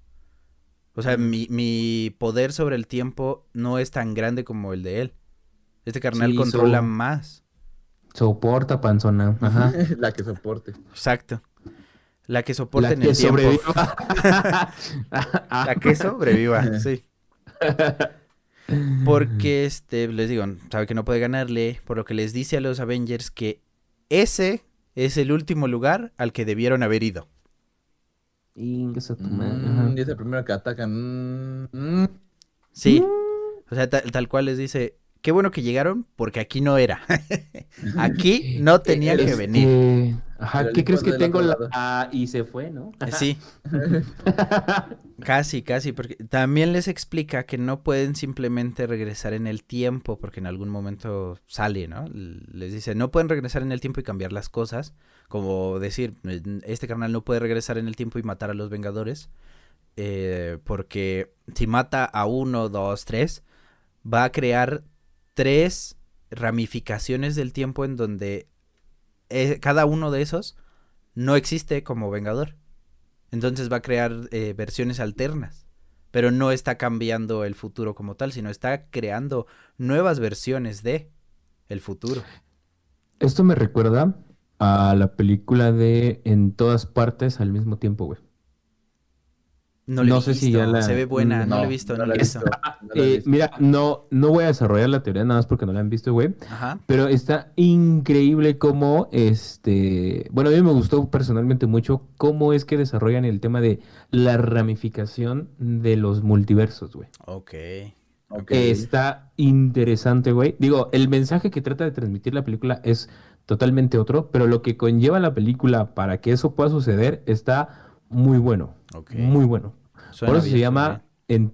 O sea, mi, mi poder sobre el tiempo no es tan grande como el de él. Este carnal Sí, controla so- más. Soporta, panzona. Ajá. La que soporte. Exacto. La que soporte La en que el tiempo. sobreviva. La que sobreviva, sí. Porque, este, les digo, sabe que no puede ganarle, por lo que les dice a los Avengers que ese es el último lugar al que debieron haber ido. Ingas a tu madre, Mm, es el primero que atacan. Mm, mm. Sí. O sea, tal, tal cual les dice, qué bueno que llegaron porque aquí no era. aquí no tenía que Este, venir. Ajá, ¿qué crees que tengo la... Ah, y se fue, ¿no? Sí, casi, casi, porque también les explica que no pueden simplemente regresar en el tiempo porque en algún momento sale, ¿no? Les dice, no pueden regresar en el tiempo y cambiar las cosas, como decir, este carnal no puede regresar en el tiempo y matar a los Vengadores, eh, porque si mata a uno, dos, tres, va a crear tres ramificaciones del tiempo en donde eh, cada uno de esos no existe como Vengador. Entonces va a crear eh, versiones alternas. Pero no está cambiando el futuro como tal, sino está creando nuevas versiones de el futuro. Esto me recuerda a la película de En todas partes al mismo tiempo, güey. No, le No he sé si visto, ya la- Se ve buena, no, la he visto, no, la la he visto. No la he Eh, visto. mira, no, no voy a desarrollar la teoría nada más porque no la han visto, güey. Ajá. Pero está increíble cómo, este, bueno, a mí me gustó personalmente mucho cómo es que desarrollan el tema de la ramificación de los multiversos, güey. Ok. Ok. Está interesante, güey. Digo, el mensaje que trata de transmitir la película es totalmente otro, pero lo que conlleva la película para que eso pueda suceder está muy bueno, Muy bueno. Suena Por eso se bien, llama en,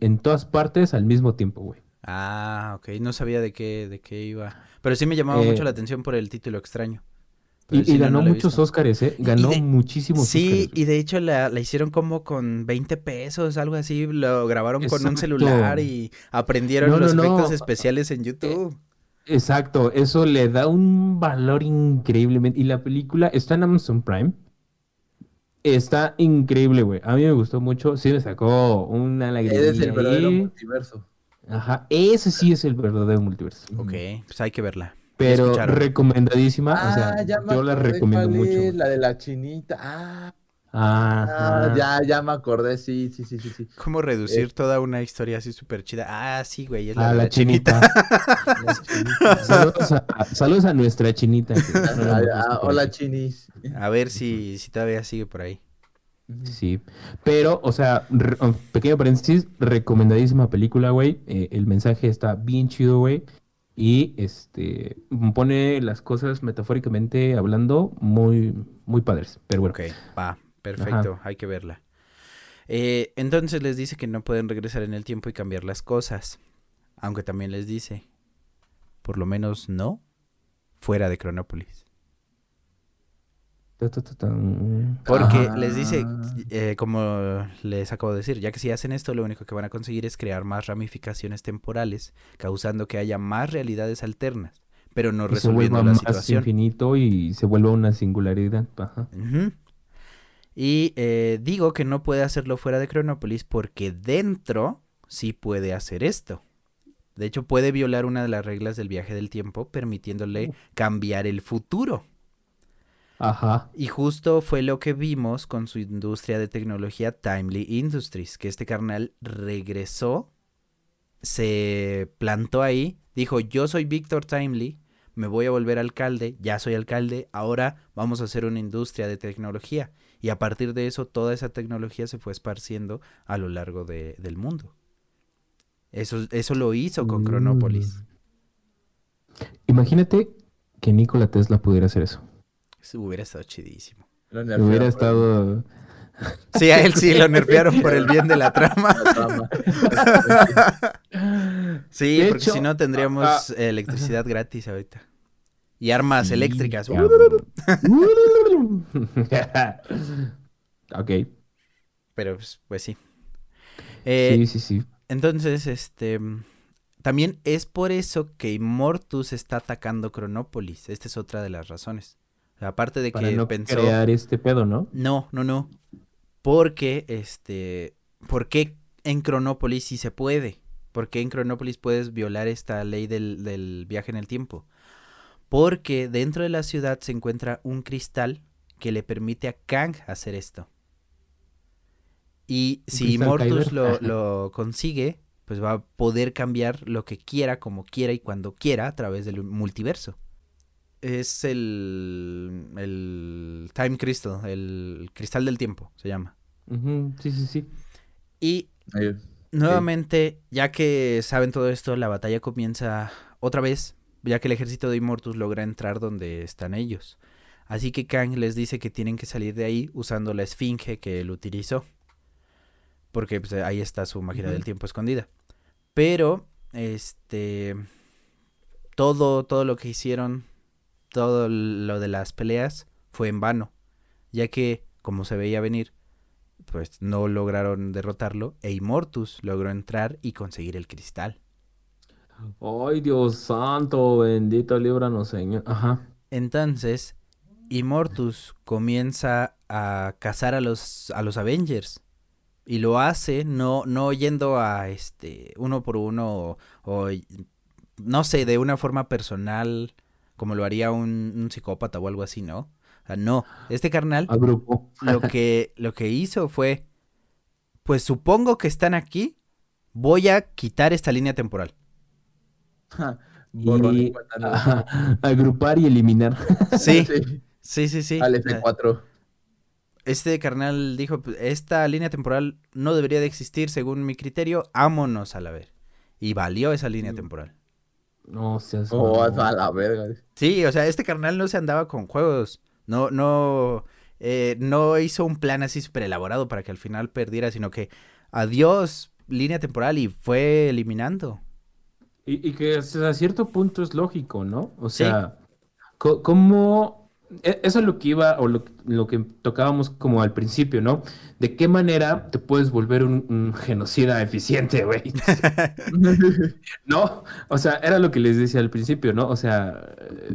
en- todas partes al mismo tiempo, güey. Ah, ok. No sabía de qué, de qué iba. Pero sí me llamaba Eh, mucho la atención por el título extraño. Y, ganó no muchos. Oscars, ¿eh? Ganó de- muchísimos Sí, Óscares, y de hecho la, la hicieron como con 20 pesos, algo así. Lo grabaron con un celular y aprendieron No, los efectos especiales en YouTube. Exacto, eso le da un valor increíblemente. Y la película está en Amazon Prime. Está increíble, güey. A mí me gustó mucho. Sí me sacó una lagrimilla Eres el verdadero ahí. multiverso. Ajá, ese sí es el verdadero multiverso. Ok, pues hay que verla. Pero recomendadísima. o sea, Ah, yo la recomiendo mucho. La de la chinita. Ah, Ajá. ah, ya, ya me acordé. Sí, sí, sí, sí. sí. ¿Cómo reducir toda una historia así súper chida? Ah, sí, güey, es la, de la la chinita. chinita. saludos, a, saludos a nuestra chinita. que no la Ah, ah, hola, chinis. A ver si, si todavía sigue por ahí. Sí, pero, o sea, re- oh, pequeño paréntesis, recomendadísima película, güey. Eh, el mensaje está bien chido, güey. Y este pone las cosas metafóricamente hablando muy, muy padres. Pero bueno, Ok, va, perfecto, hay que verla. Eh, entonces les dice que no pueden regresar en el tiempo y cambiar las cosas. Aunque también les dice, por lo menos no, fuera de Cronópolis. Tan. Porque Ah. les dice, eh, como les acabo de decir, ya que si hacen esto, lo único que van a conseguir es crear más ramificaciones temporales, causando que haya más realidades alternas, pero no Y se resolviendo vuelva la más situación. infinito y se vuelva una singularidad. Ajá. Y eh, digo que no puede hacerlo fuera de Cronópolis porque dentro sí puede hacer esto. De hecho, puede violar una de las reglas del viaje del tiempo, permitiéndole cambiar el futuro. Ajá. Y justo fue lo que vimos con su industria de tecnología Timely Industries, que este carnal regresó, se plantó ahí, dijo, yo soy Víctor Timely, me voy a volver alcalde, ya soy alcalde, ahora vamos a hacer una industria de tecnología. Y a partir de eso, toda esa tecnología se fue esparciendo a lo largo de- del mundo. Eso, eso lo hizo con Cronópolis. Mm. Imagínate que Nikola Tesla pudiera hacer eso. Eso hubiera estado chidísimo. Hubiera estado. Sí, a él sí lo nerfearon por el bien de la trama. La trama. Sí, De porque hecho, si no tendríamos ah, electricidad gratis ahorita. Y armas eléctricas. ok. Pero pues, pues sí. Eh, sí, sí, sí. Entonces, este. También es por eso que Immortus está atacando Cronópolis. Esta es otra de las razones. Aparte de Para que no pensó. crear este pedo, ¿no? No, no, no. Porque, este. ¿Por qué en Cronópolis sí se puede? ¿Por qué en Cronópolis puedes violar esta ley del, del viaje en el tiempo? Porque dentro de la ciudad se encuentra un cristal que le permite a Kang hacer esto. Y si Mortus lo, lo consigue, pues va a poder cambiar lo que quiera, como quiera y cuando quiera a través del multiverso. Es el, el Time Crystal, el cristal del tiempo, se llama. Sí, sí, sí. Y Ahí. nuevamente, ya que saben todo esto, la batalla comienza otra vez, ya que el ejército de Immortus logra entrar donde están ellos. Así que Kang les dice que tienen que salir de ahí usando la esfinge que él utilizó. Porque pues, ahí está su máquina Ujú. del tiempo escondida. Pero, este. Todo, todo lo que hicieron, todo lo de las peleas, fue en vano. Ya que, como se veía venir, pues no lograron derrotarlo. E Immortus logró entrar y conseguir el cristal. Ay, Dios santo, bendito líbranos, Señor. Ajá. Entonces, Immortus comienza a cazar a los, a los Avengers. Y lo hace no, no yendo a este uno por uno o, o, no sé, de una forma personal, como lo haría un, un psicópata o algo así, ¿no? O sea, no. Este carnal A grupo. lo que, lo que hizo fue, pues supongo que están aquí, voy a quitar esta línea temporal. Borrón y Y cuenta nueva. ajá, agrupar y eliminar. Sí, Sí, sí, sí, al sea, F4. Este carnal dijo, "Pues, esta línea temporal no debería de existir según mi criterio, ámonos a la ver. Y valió esa línea Mm. temporal. No seas Oh, a la verga. Sí, o sea, este carnal no se andaba con juegos. No, no, eh, no hizo un plan así súper elaborado para que al final perdiera, sino que adiós línea temporal y fue eliminando. Y, y que hasta cierto punto es lógico, ¿no? O Sí. sea, co- ¿cómo...? e- Eso es lo que iba, o lo, lo que tocábamos como al principio, ¿no? ¿De qué manera te puedes volver un, un genocida eficiente, güey? No, o sea, era lo que les decía al principio, ¿no? O sea,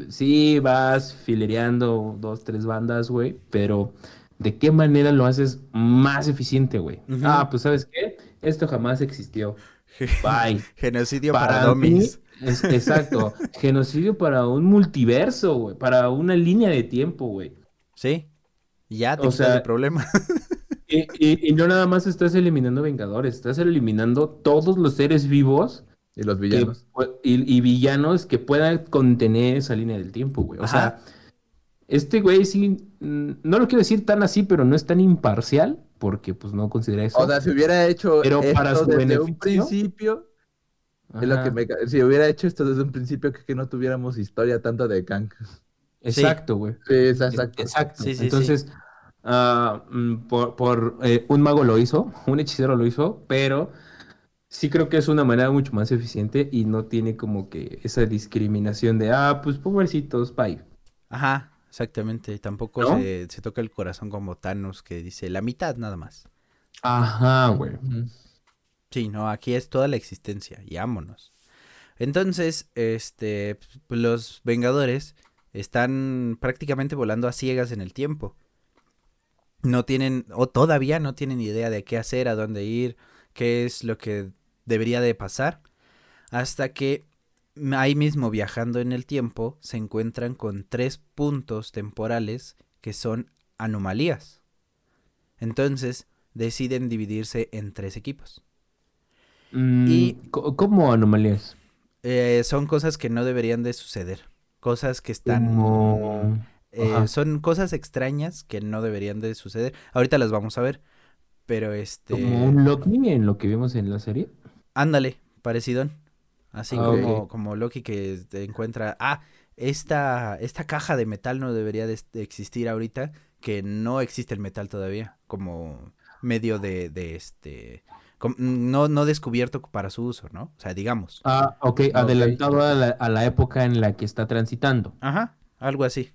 sí vas filereando dos, tres bandas, güey, pero ¿de qué manera lo haces más eficiente, güey? Ah, pues ¿sabes qué? Esto jamás existió. Bye. Genocidio para, Para domis. mí, es- exacto, genocidio para un multiverso, güey, para una línea de tiempo, güey. Sí. Ya te O sea, el problema. Y, y- y no nada más estás eliminando Vengadores, estás eliminando todos los seres vivos Y los que villanos. pu- y, y villanos que puedan contener esa línea del tiempo, güey. O Ajá. sea, este güey sí, no lo quiero decir tan así, pero no es tan imparcial, porque pues no considera eso. O sea, si hubiera hecho Pero para esto su desde un beneficio. principio, es lo que me si hubiera hecho esto desde un principio, que, que no tuviéramos historia tanto de Kang. Exacto, güey. Sí, es exacto. Exacto. Sí, sí, sí. Entonces, mm, por, por, eh, un mago lo hizo, un hechicero lo hizo, pero sí creo que es una manera mucho más eficiente y no tiene como que esa discriminación de, ah, pues pobrecitos, bye. Ajá, exactamente. Tampoco ¿No? se, se toca el corazón como Thanos que dice la mitad nada más. Ajá, güey. Sí, no, aquí es toda la existencia y ámonos. Entonces, este, pues, los Vengadores están prácticamente volando a ciegas en el tiempo. No tienen, o todavía no tienen idea de qué hacer, a dónde ir, qué es lo que debería de pasar. Hasta que ahí mismo viajando en el tiempo se encuentran con tres puntos temporales que son anomalías. Entonces deciden dividirse en tres equipos. Mm, Y- ¿Cómo anomalías? Eh, son cosas que no deberían de suceder. Cosas que están... Eh, son cosas extrañas que no deberían de suceder. Ahorita las vamos a ver. Pero este... Como un Loki en lo que vimos en la serie. Ándale, parecidón. Así Ah, como, ok. como Loki que encuentra... Ah, esta, esta caja de metal no debería de, existir ahorita. que no existe el metal todavía como medio de, de este no, no descubierto para su uso, ¿no? O sea, digamos. Ah, ok, adelantado a la, a la época en la que está transitando. Ajá, algo así.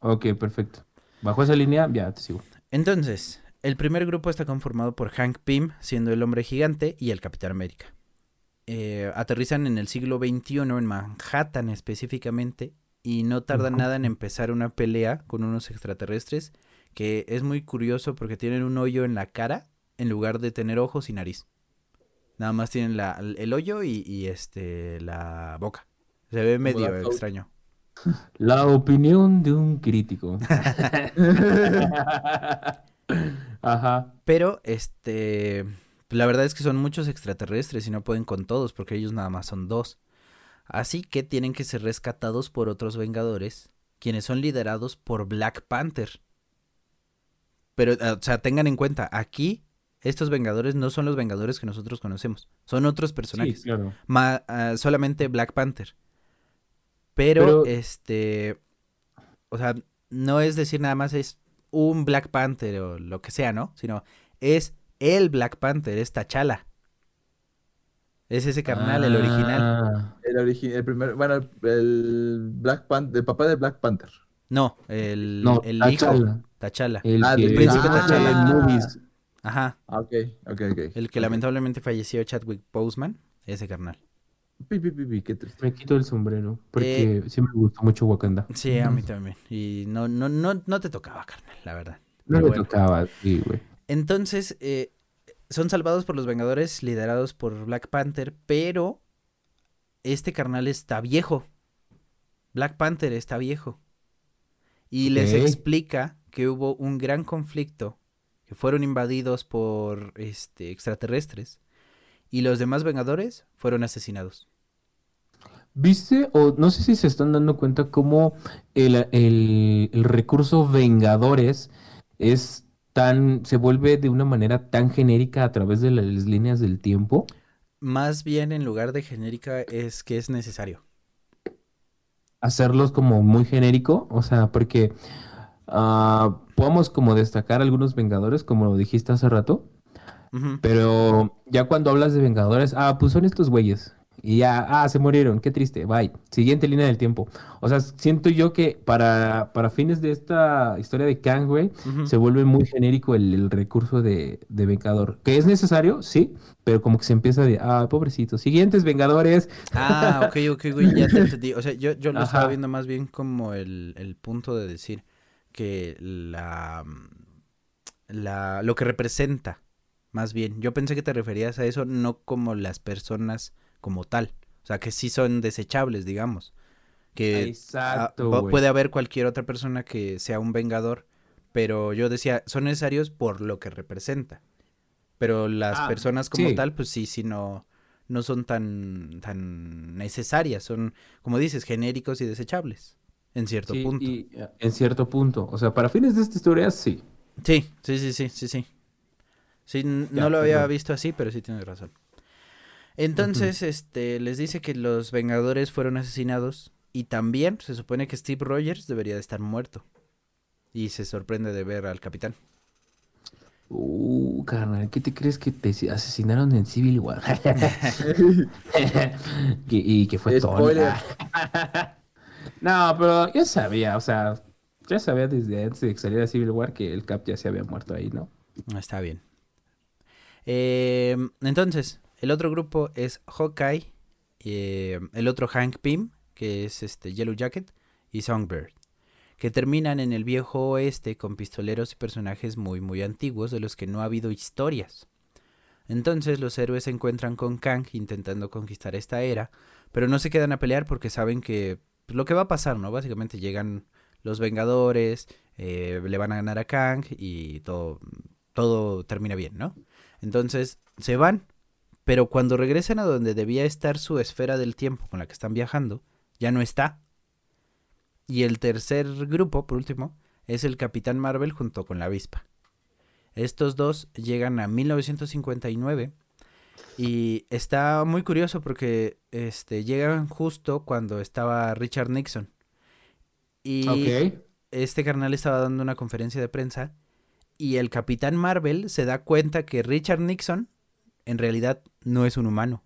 Ok, perfecto. Bajo esa línea, ya te sigo. Entonces, el primer grupo está conformado por Hank Pym, siendo el hombre gigante, y el Capitán América. Eh, aterrizan en el siglo XXI, en Manhattan específicamente, y no tardan nada en empezar una pelea con unos extraterrestres, que es muy curioso porque tienen un hoyo en la cara en lugar de tener ojos y nariz. Nada más tienen la- el hoyo y, y, este la boca. Se ve medio extraño. La opinión de un crítico. Ajá. Pero, este, la verdad es que son muchos extraterrestres y no pueden con todos porque ellos nada más son dos. Así que tienen que ser rescatados por otros Vengadores, quienes son liderados por Black Panther. Pero, eh, o sea, tengan en cuenta, aquí estos Vengadores no son los Vengadores que nosotros conocemos, son otros Sí, personajes. claro. Ma- ah, solamente Black Panther. Pero, Pero- este, o sea, no es decir nada más es un Black Panther o lo que sea, ¿no? Sino es el Black Panther, es T'Challa. Es ese carnal, el original. Ah, El, origi- el primer, bueno, el, el Black Panther, el papá de Black Panther. No, el, No, el T'Challa. hijo, T'Challa. El Ah, del príncipe T'Challa. movies. Ajá, Ah, ok, ok, ok. el que lamentablemente falleció Chadwick Boseman, ese carnal. Pi, pi, pi, pi, qué triste. Me quito el sombrero porque sí me gustó mucho Wakanda. Sí, a mí también. Y no, no, no, no te tocaba, carnal, la verdad. No me bueno. tocaba, sí, güey. Entonces, eh, son salvados por los Vengadores, liderados por Black Panther, pero este carnal está viejo. Black Panther está viejo. Y les explica que hubo un gran conflicto, que fueron invadidos por este, extraterrestres, y los demás Vengadores fueron asesinados. ¿Viste? O no sé si se están dando cuenta cómo el, el- el recurso Vengadores es tan, se vuelve de una manera tan genérica a través de las líneas del tiempo. Más bien, en lugar de genérica, es que es necesario. Hacerlos como muy genérico, o sea, porque ah, podemos como destacar algunos Vengadores, como lo dijiste hace rato, pero ya cuando hablas de Vengadores, ah, pues son estos güeyes. Y ya, ah, se murieron, qué triste, bye. Siguiente línea del tiempo. O sea, siento yo que para, para fines de esta historia de Kang, güey, se vuelve muy genérico el, el recurso de, de Vengador. Que es necesario, sí, pero como que se empieza de, ah, pobrecito. Siguientes Vengadores. Ah, ok, ok, güey, ya te entendí. O sea, yo, yo lo estaba viendo más bien como el, el punto de decir que la, la, lo que representa, más bien. Yo pensé que te referías a eso no como las personas como tal. O sea, que sí son desechables, digamos. Que ah, Exacto, puede haber cualquier otra persona que sea un vengador, pero yo decía, son necesarios por lo que representa. Pero las Ah, personas como sí. tal, pues sí, sí, no, no son tan, tan necesarias, son, como dices, genéricos y desechables, en cierto Sí, punto. y, eh, en cierto punto. O sea, para fines de esta historia, sí. Sí, sí, sí, sí, sí, sí. Sí, Ya, no lo había visto así, pero sí tienes razón. Entonces, este, les dice que los Vengadores fueron asesinados y también se supone que Steve Rogers debería de estar muerto. Y se sorprende de ver al capitán. Uh, carnal, ¿qué te crees que te asesinaron en Civil War? Que- y que fue. Spoiler. No, pero ya sabía, o sea, ya sabía desde antes de que saliera Civil War que el Cap ya se había muerto ahí, ¿no? Está bien. Eh, entonces, el otro grupo es Hawkeye, eh, el otro Hank Pym, que es este Yellow Jacket, y Songbird, que terminan en el viejo oeste con pistoleros y personajes muy muy antiguos de los que no ha habido historias. Entonces los héroes se encuentran con Kang intentando conquistar esta era, pero no se quedan a pelear porque saben que pues, lo que va a pasar, ¿no? Básicamente llegan los Vengadores, eh, le van a ganar a Kang y todo, todo termina bien, ¿no? Entonces se van, pero cuando regresan a donde debía estar su esfera del tiempo con la que están viajando, ya no está. Y el tercer grupo, por último, es el Capitán Marvel junto con la avispa. Estos dos llegan a 1959 y está muy curioso porque este, llegan justo cuando estaba Richard Nixon. Y este carnal estaba dando una conferencia de prensa y el Capitán Marvel se da cuenta que Richard Nixon en realidad no es un humano.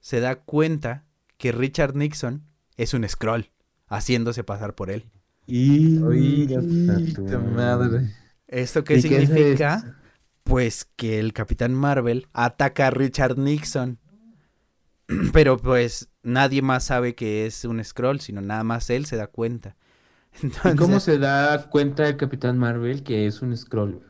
Se da cuenta que Richard Nixon es un scroll, haciéndose pasar por él. Y... Madre. ¿Esto qué ¿Y qué es significa? pues que el Capitán Marvel ataca a Richard Nixon. Pero pues nadie más sabe que es un scroll, sino nada más él se da cuenta. ¿Y Entonces, cómo se da cuenta el Capitán Marvel que es un scroll?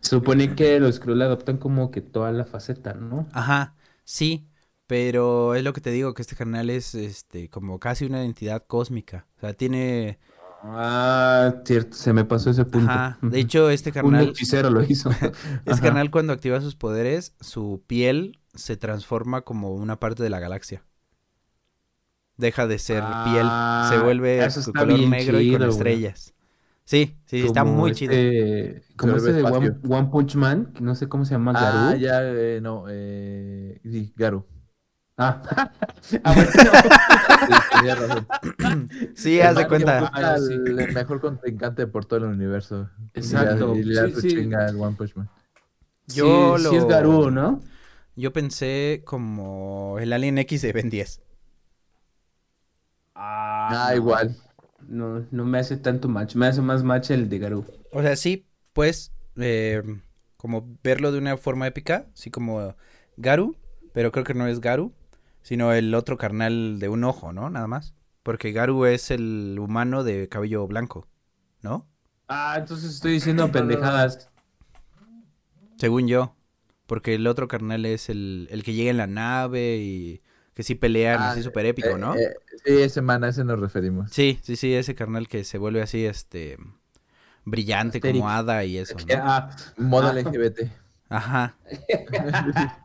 Se supone que los scroll adoptan como que toda la faceta, ¿no? Ajá, sí, pero es lo que te digo, que este canal es este como casi una entidad cósmica. O sea, tiene... Ah, cierto, se me pasó ese punto. Ajá, de hecho este Un carnal, hechicero lo hizo. este carnal cuando activa sus poderes, su piel se transforma como una parte de la galaxia. Deja de ser piel, se Ah, vuelve su color negro y con estrellas. Sí, sí, está Como muy chido. este- Como Se ese de One, Punch Man, que no sé cómo se llama, Ah, Garou. ya, eh, no, eh, sí, Garu. Ah, ah, bueno. Sí. Sí, El haz de cuenta. Ah, sí. El mejor contrincante por todo el universo. Exacto. Y le Sí, chinga One Punch Man. Yo sí, lo... sí es Garou, ¿no? Yo pensé como el Alien X de Ben 10. Ah, igual. No, no me hace tanto match. Me hace más match el de Garou. O sea, sí, pues, eh, como verlo de una forma épica, así como Garu, pero creo que no es Garu, sino el otro carnal de un ojo, ¿no? Nada más. Porque Garu es el humano de cabello blanco, ¿no? Ah, entonces estoy diciendo pendejadas. Según yo. Porque el otro carnal es el, el que llega en la nave y que sí pelean Ah, así súper épico, Eh, ¿no? eh, sí, ese man, a ese nos referimos. Sí, sí, sí, ese carnal que se vuelve así, este, brillante como hada y eso, ¿no? Ah, Modo Ah. LGBT. Ajá.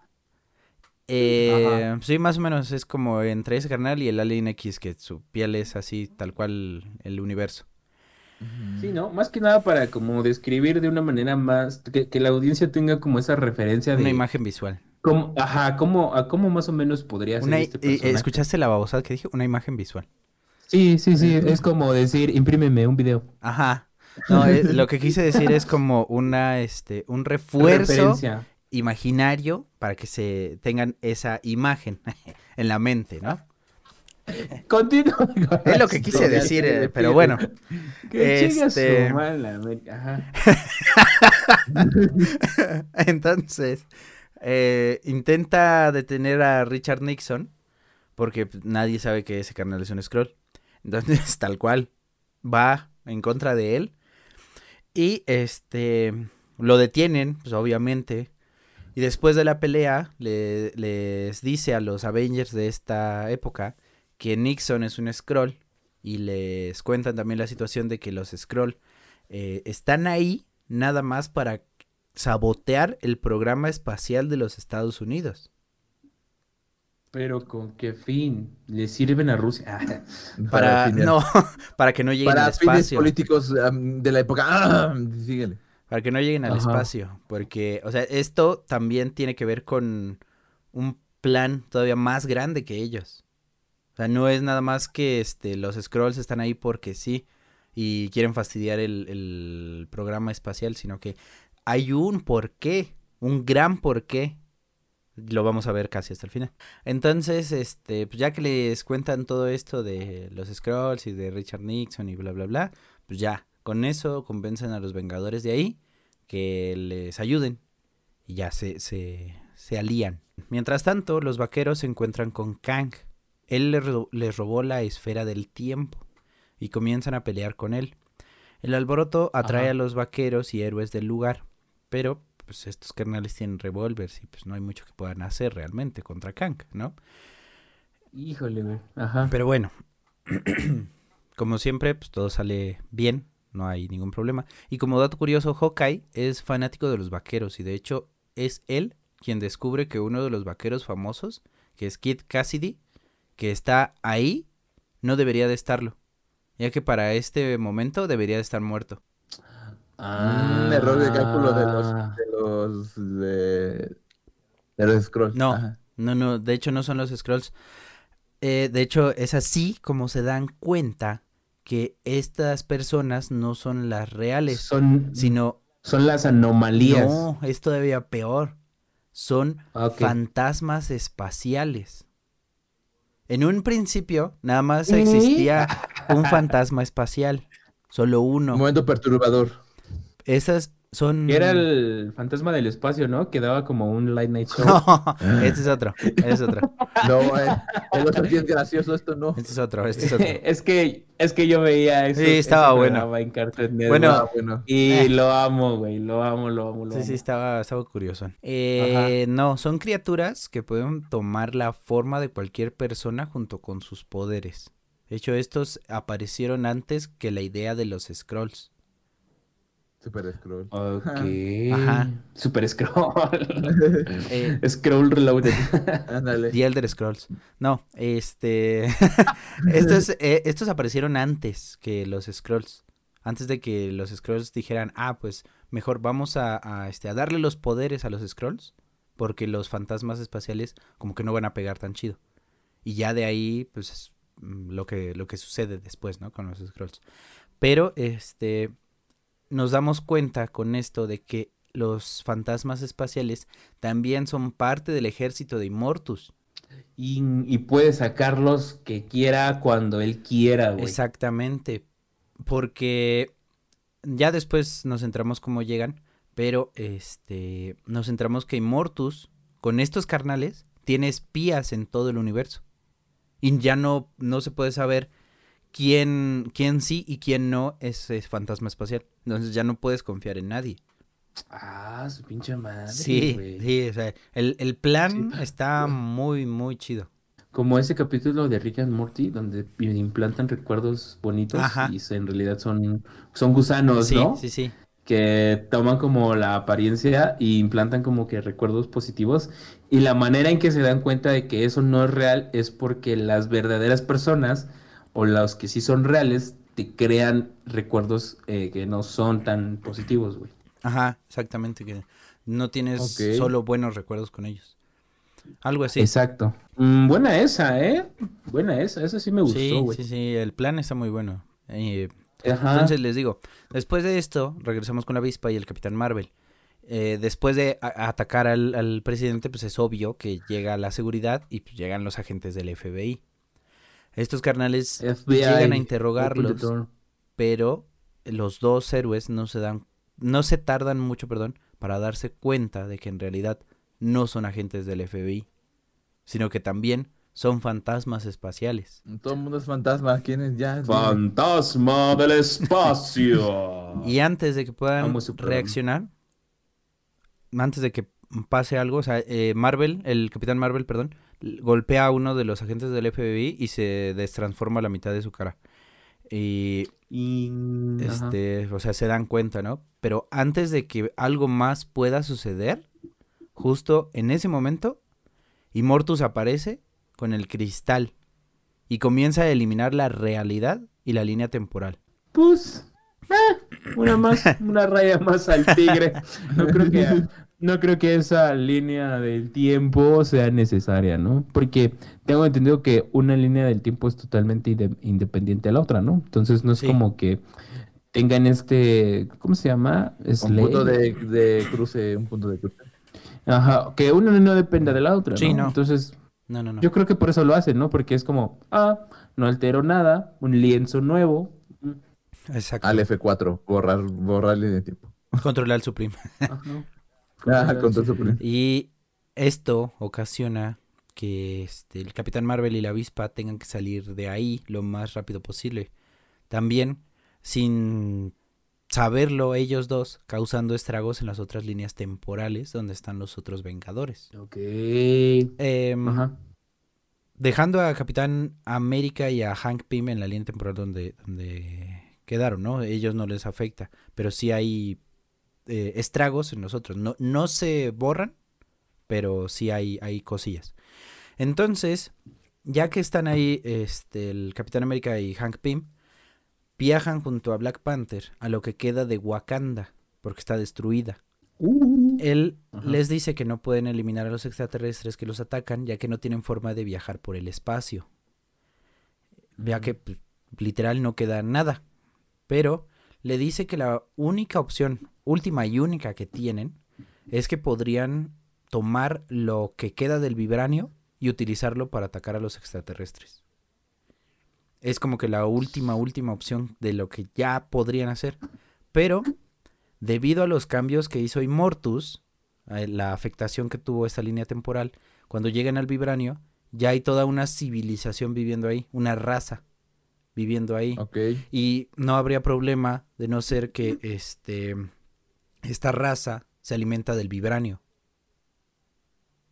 Eh, sí, más o menos es como entre ese carnal y el Alien X, que su piel es así, tal cual el universo. sí, ¿no? Más que nada para como describir de una manera más, que, que la audiencia tenga como esa referencia de Una imagen visual. Cómo, ajá, cómo, a cómo más o menos podría ser Una, este eh, personaje. ¿Escuchaste la babosada que dije? Una imagen visual. Sí, sí, sí, es como decir, imprímeme un video. Ajá. No, eh, lo que quise decir es como una, este, un refuerzo imaginario para que se tengan esa imagen en la mente, ¿no? Continúa. con Es lo que quise decir, eh, pero bueno. Que Este-. Ajá. Entonces, eh, intenta detener a Richard Nixon porque nadie sabe que ese carnal es un scroll. Entonces, tal cual, va en contra de él y este lo detienen, pues obviamente. Y después de la pelea le- les dice a los Avengers de esta época que Nixon es un scroll y les cuentan también la situación de que los scroll eh, están ahí nada más para sabotear el programa espacial de los Estados Unidos. Pero con qué fin le sirven a Rusia. Ah, Para, fines- no, para que no lleguen para al fines espacio. políticos am, de la época. Ah, síguele. Para que no lleguen al Ajá. espacio. Porque, o sea, esto también tiene que ver con un plan todavía más grande que ellos. O sea, no es nada más que este, los scrolls están ahí porque sí y quieren fastidiar el, el programa espacial, sino que hay un porqué, un gran porqué. Lo vamos a ver casi hasta el final. Entonces, este, pues ya que les cuentan todo esto de los scrolls y de Richard Nixon y bla, bla, bla, pues ya, con eso convencen a los Vengadores de ahí que les ayuden y ya se, se, se alían. Mientras tanto, los vaqueros se encuentran con Kang. Él les, ro- les robó la esfera del tiempo y comienzan a pelear con él. El alboroto atrae Ajá. a los vaqueros y héroes del lugar, pero pues estos carnales tienen revólveres y pues no hay mucho que puedan hacer realmente contra Kang, ¿no? Híjole, güey. Ajá. Pero bueno, como siempre, pues todo sale bien, no hay ningún problema. Y como dato curioso, Hawkeye es fanático de los vaqueros y de hecho es él quien descubre que uno de los vaqueros famosos, que es Kid Cassidy, que está ahí, no debería de estarlo, ya que para este momento debería de estar muerto. Ah. Un error de cálculo de los de los de, de los scrolls. No, Ajá. no, no, de hecho no son los scrolls. Eh, de hecho es así como se dan cuenta que estas personas no son las reales, Son, sino son las anomalías. no, es todavía peor. Son Ok. fantasmas espaciales. En un principio, nada más existía un fantasma espacial. Solo Un uno. momento perturbador. Esas son. Era el fantasma del espacio, ¿no? Que daba como un light night show. No, este es otro. Este es otro. No, eh, el otro sí es gracioso, esto no. Este es otro. Este es otro. es que es que yo veía eso. Sí, estaba ese bueno. en Cartoon Network. Bueno, Ah, bueno. y eh. lo amo, güey, lo amo, lo amo, lo Sí, amo. sí, estaba, estaba curioso. Eh, no, son criaturas que pueden tomar la forma de cualquier persona junto con sus poderes. De hecho, estos aparecieron antes que la idea de los scrolls. Super scroll. Ok. Ajá. Super Scroll. Eh, Scroll Reloaded. Ándale. The Elder Scrolls. No, este. estos, eh, estos aparecieron antes que los Scrolls. Antes de que los Scrolls dijeran, ah, pues mejor vamos a, a, este, a darle los poderes a los Scrolls. Porque los fantasmas espaciales como que no van a pegar tan chido. Y ya de ahí, pues, es, mm, lo que, lo que sucede después, ¿no? Con los Scrolls. Pero, este. Nos damos cuenta con esto de que los fantasmas espaciales también son parte del ejército de Immortus. Y, y puede sacarlos que quiera cuando él quiera, güey. Exactamente. Porque ya después nos centramos cómo llegan, pero este nos centramos que Immortus, con estos carnales, tiene espías en todo el universo. Y ya no, no se puede saber quién, quién sí y quién no es, es fantasma espacial. Entonces ya no puedes confiar en nadie. Ah, su pinche madre, Sí, sí, o sea, el, el plan está muy, muy chido. Como ese capítulo de Rick and Morty donde implantan recuerdos bonitos Ajá. y en realidad son, son gusanos, Sí, ¿no? sí, sí. que toman como la apariencia y implantan como que recuerdos positivos y la manera en que se dan cuenta de que eso no es real es porque las verdaderas personas o los que sí son reales te crean recuerdos eh, que no son tan positivos, güey. Ajá, exactamente, que no tienes solo buenos recuerdos con ellos. Algo así. Exacto. Mm, buena esa, ¿eh? Buena esa, esa sí me gustó, sí, güey. sí, sí, el plan está muy bueno. Eh, Ajá. entonces les digo, después de esto, regresamos con la avispa y el Capitán Marvel. Eh, después de atacar al, al presidente, pues es obvio que llega la seguridad y pues, llegan los agentes del FBI. Estos carnales FBI, llegan a interrogarlos, pero los dos héroes no se dan, no se tardan mucho, perdón, para darse cuenta de que en realidad no son agentes del FBI, sino que también son fantasmas espaciales. Todo el mundo es fantasma. ¿Quién es ya? Fantasma del espacio. Y antes de que puedan reaccionar, antes de que pase algo, o sea, eh, Marvel, el Capitán Marvel, perdón, golpea a uno de los agentes del FBI y se destransforma la mitad de su cara. Y Y... ajá. este, o sea, se dan cuenta, ¿no? Pero antes de que algo más pueda suceder, justo en ese momento, Immortus aparece con el cristal y comienza a eliminar la realidad y la línea temporal. Pues, eh, una más, una raya más al tigre. No creo que, no creo que esa línea del tiempo sea necesaria, ¿no? Porque tengo entendido que una línea del tiempo es totalmente inde- independiente a la otra, ¿no? Entonces no es Sí. como que tengan este, ¿cómo se llama? Un punto de, de cruce, un punto de cruce. Ajá, que una no dependa de la otra, Sí, ¿no? no. Entonces, No, no, no. yo creo que por eso lo hacen, ¿no? Porque es como, ah, no altero nada, un lienzo nuevo. Exacto. Al F4, borrar, borrar línea de tiempo. Controlar el Supreme. Ajá. Ah. Y esto ocasiona que este, el Capitán Marvel y la avispa tengan que salir de ahí lo más rápido posible. También, sin saberlo ellos dos, causando estragos en las otras líneas temporales donde están los otros Vengadores. Ok. Em, Ajá. dejando a Capitán América y a Hank Pym en la línea temporal donde, donde quedaron, ¿no? Ellos no les afecta, pero sí hay eh, estragos en nosotros. No, no se borran, pero sí hay, hay cosillas. Entonces, ya que están ahí este, el Capitán América y Hank Pym, viajan junto a Black Panther a lo que queda de Wakanda, porque está destruida. Uh. Él Ajá. les dice que no pueden eliminar a los extraterrestres que los atacan, ya que no tienen forma de viajar por el espacio. Ya que pues, literal no queda nada. Pero le dice que la única opción, última y única que tienen, es que podrían tomar lo que queda del vibranio y utilizarlo para atacar a los extraterrestres. Es como que la última, última opción de lo que ya podrían hacer. Pero, debido a los cambios que hizo Immortus, la afectación que tuvo esta línea temporal, cuando llegan al vibranio, ya hay toda una civilización viviendo ahí, una raza viviendo ahí. Y no habría problema de no ser que este esta raza se alimenta del vibranio.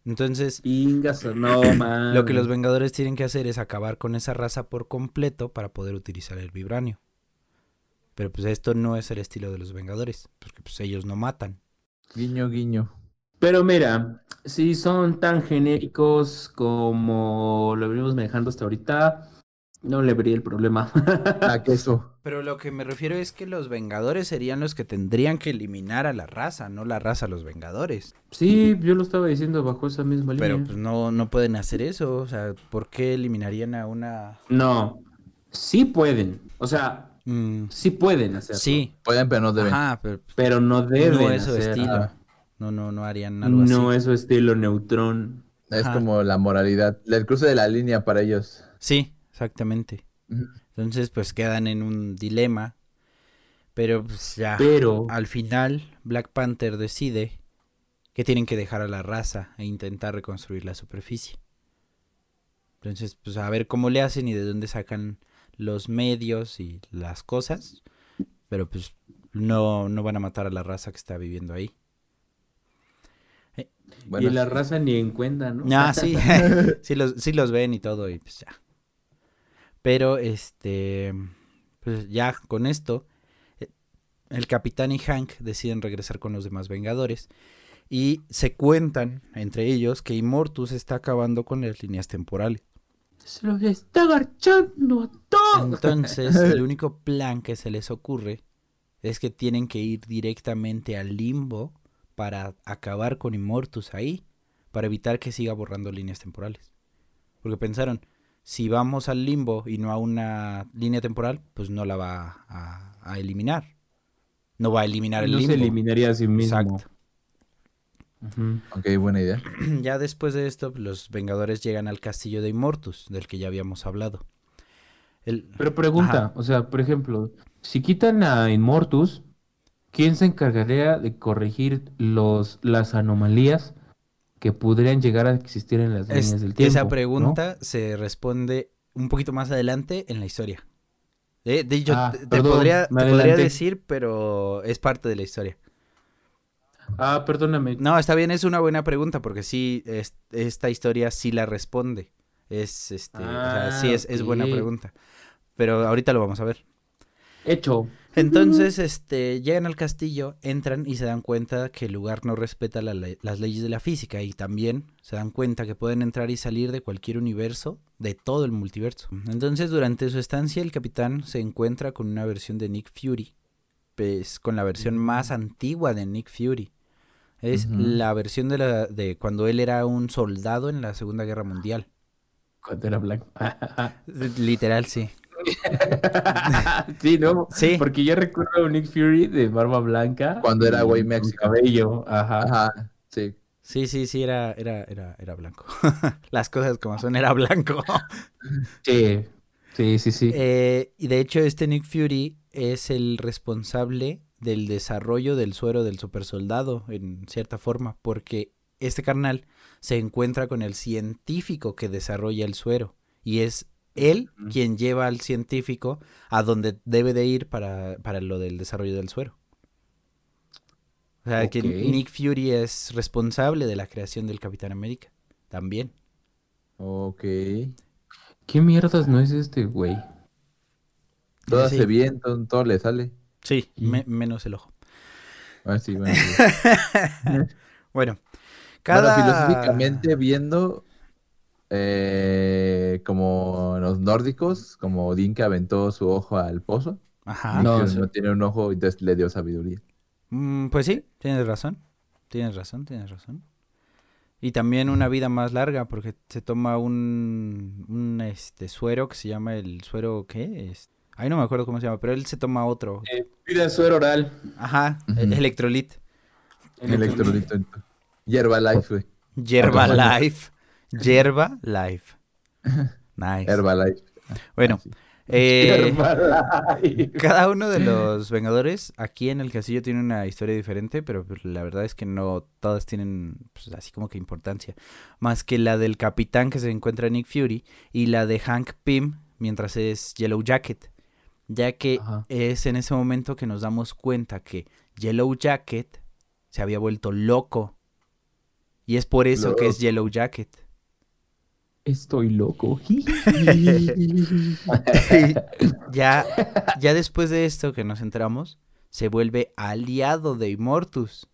Entonces, Ingas, no, man. lo que los Vengadores tienen que hacer es acabar con esa raza por completo para poder utilizar el vibranio. Pero pues esto no es el estilo de los Vengadores, porque pues ellos no matan. Guiño, guiño. Pero mira, si son tan genéricos como lo venimos manejando hasta ahorita, no le vería el problema. Ah, queso. Pero lo que me refiero es que los Vengadores serían los que tendrían que eliminar a la raza, no la raza a los Vengadores. sí, yo lo estaba diciendo bajo esa misma línea. Pero pues no, no pueden hacer eso. O sea, ¿por qué eliminarían a una... No, sí pueden. O sea, Mm, sí pueden hacerlo. sí. Pueden, pero no deben. Ajá, pero pues, Pero no deben no es su estilo. No, no, no harían algo No así. es su estilo neutrón. Es Ajá. como la moralidad. El cruce de la línea para ellos. Sí, exactamente. Entonces, pues quedan en un dilema. Pero pues ya. Pero Al final, Black Panther decide que tienen que dejar a la raza e intentar reconstruir la superficie. Entonces, pues a ver cómo le hacen y de dónde sacan los medios y las cosas. Pero pues no, no van a matar a la raza que está viviendo ahí. Bueno, y la raza ni en cuenta, ¿no? Ah, sí. sí, los, sí los ven y todo y pues ya. Pero este, pues ya con esto, eh, el capitán y Hank deciden regresar con los demás Vengadores y se cuentan entre ellos que Immortus está acabando con las líneas temporales. Se los está agarchando a todos. Entonces, el único plan que se les ocurre es que tienen que ir directamente al limbo para acabar con Immortus ahí, para evitar que siga borrando líneas temporales. Porque pensaron, si vamos al limbo y no a una línea temporal, pues no la va a, a eliminar. No va a eliminar el no limbo. se eliminaría a sí mismo. Exacto. Ok, buena idea. ya después de esto, los Vengadores llegan al castillo de Immortus, del que ya habíamos hablado. El- Pero pregunta, Ajá. o sea, por ejemplo, si quitan a Immortus, ¿quién se encargaría de corregir los, las anomalías que podrían llegar a existir en las Es- líneas del tiempo? esa ¿no? pregunta se responde un poquito más adelante en la historia. De, de hecho, Ah, te, perdón, podría, te decir, pero es parte de la historia. Ah, perdóname. No, está bien, es una buena pregunta porque sí, es- esta historia sí la responde. Es, este, o sea, Ah, sí es, es buena pregunta. Pero ahorita lo vamos a ver. Hecho. Entonces, este, llegan al castillo, entran y se dan cuenta que el lugar no respeta la le- las leyes de la física y también se dan cuenta que pueden entrar y salir de cualquier universo, de todo el multiverso. Entonces, durante su estancia, el capitán se encuentra con una versión de Nick Fury, pues con la versión más antigua de Nick Fury. Es la versión de, la, de cuando él era un soldado en la Segunda Guerra Mundial. Cuando era blanco. Literal, sí. sí, ¿no? Sí. Porque yo recuerdo a un Nick Fury de barba blanca. Cuando era y güey México. cabello, ajá. Ajá, sí. Sí, sí, sí, era, era, era, era blanco. Las cosas como son, era blanco. Sí, sí, sí, sí. Eh, y de hecho, este Nick Fury es el responsable del desarrollo del suero del supersoldado, en cierta forma, porque este carnal se encuentra con el científico que desarrolla el suero. Y es él quien lleva al científico a donde debe de ir para, para lo del desarrollo del suero. O sea, que. Nick Fury es responsable de la creación del Capitán América. También. Ok. ¿Qué mierdas no es este güey? Todo Sí. hace bien, todo, todo le sale. Sí, Y- me- menos el ojo. Ah, sí, bueno, sí. Bueno, cada... Bueno, filosóficamente viendo, eh, como los nórdicos, como Odín que aventó su ojo al pozo, Ajá. No, no, sí. no tiene un ojo, entonces le dio sabiduría. Mm, pues sí, tienes razón. Tienes razón, tienes razón. Y también una vida más larga, porque se toma un, un este suero que se llama el suero, ¿qué? Es... Ay, no me acuerdo cómo se llama, pero él se toma otro. Eh, pide suero oral. Ajá, el electrolit. Electrolito. Hierba Life, güey. Yerba Alcohol. Life. Yerba Life. Nice. Herbalife. Bueno, Ah, eh, Herbalife. cada uno de los Vengadores aquí en el castillo tiene una historia diferente, pero pues, la verdad es que no todas tienen pues, así como que importancia. Más que la del capitán que se encuentra en Nick Fury y la de Hank Pym mientras es Yellow Jacket. Ya que Ajá. es en ese momento que nos damos cuenta que Yellow Jacket se había vuelto loco. Y es por eso que es. Yellow Jacket. Estoy loco. ya, ya después de esto que nos enteramos, se vuelve aliado de Immortus.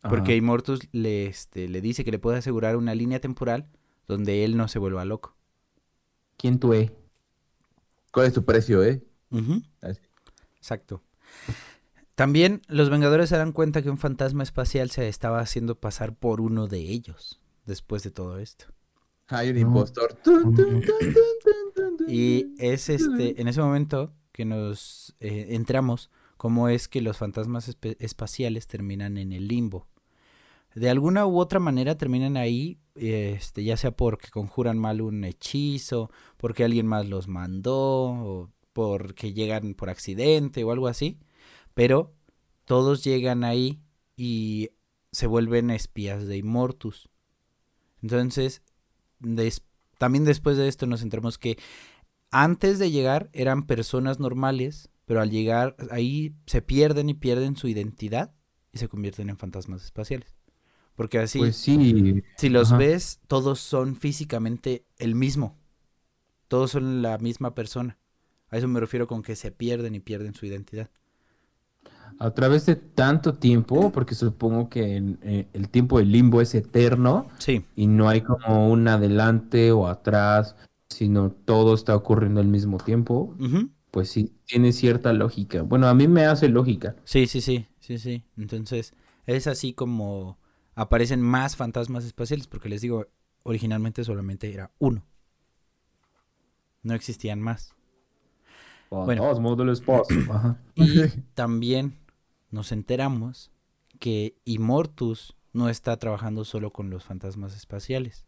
Porque Ajá. Immortus le, este, le dice que le puede asegurar una línea temporal donde él no se vuelva loco. ¿Quién tú es? ¿Cuál es tu precio, eh? Exacto. También los Vengadores se dan cuenta que un fantasma espacial se estaba haciendo pasar por uno de ellos después de todo esto. Hay un No. impostor. Y es este, en ese momento que nos eh, entramos cómo es que los fantasmas espaciales terminan en el limbo. De alguna u otra manera terminan ahí, este, ya sea porque conjuran mal un hechizo, porque alguien más los mandó, o porque llegan por accidente o algo así. Pero todos llegan ahí y se vuelven espías de Immortus. Entonces, des- también después de esto nos enteramos que antes de llegar eran personas normales, pero al llegar ahí se pierden y pierden su identidad y se convierten en fantasmas espaciales. Porque así, Pues sí. si los ajá. ves, todos son físicamente el mismo. Todos son la misma persona. A eso me refiero con que se pierden y pierden su identidad. A través de tanto tiempo, porque supongo que en- eh, el tiempo del limbo es eterno Sí, y no hay como un adelante o atrás, sino todo está ocurriendo al mismo tiempo, pues sí, tiene cierta lógica. Bueno, a mí me hace lógica. sí, sí, sí, sí, sí. Entonces, es así como aparecen más fantasmas espaciales, porque les digo, originalmente solamente era uno. No existían más. Bueno. Espacio. Ajá. Y también nos enteramos que Immortus no está trabajando solo con los fantasmas espaciales,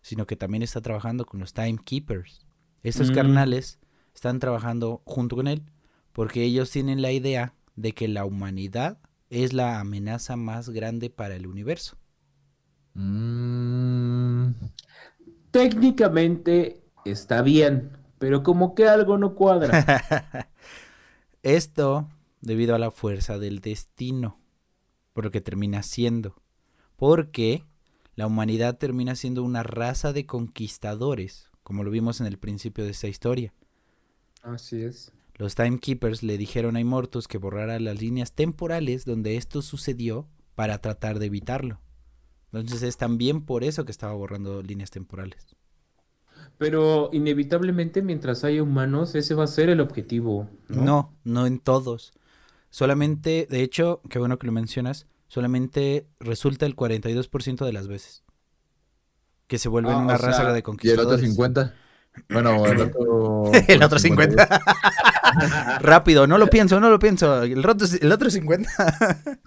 sino que también está trabajando con los Timekeepers. Estos Mm. carnales están trabajando junto con él porque ellos tienen la idea de que la humanidad es la amenaza más grande para el universo. Mm, Técnicamente está bien, pero como que algo no cuadra. Esto debido a la fuerza del destino, por lo que termina siendo. Porque la humanidad termina siendo una raza de conquistadores, como lo vimos en el principio de esta historia. Así es. Los Timekeepers le dijeron a Immortus que borrara las líneas temporales donde esto sucedió para tratar de evitarlo. Entonces es también por eso que estaba borrando líneas temporales. Pero inevitablemente mientras haya humanos, ese va a ser el objetivo. No, No, no en todos. Solamente, de hecho, qué bueno que lo mencionas, solamente resulta el 42% de las veces. Que se vuelven Ah, una sea, raza de ¿Y el otro conquistadores. 50? Bueno, el otro... el otro 50. Rápido, no lo pienso, no lo pienso. El otro, el otro 50.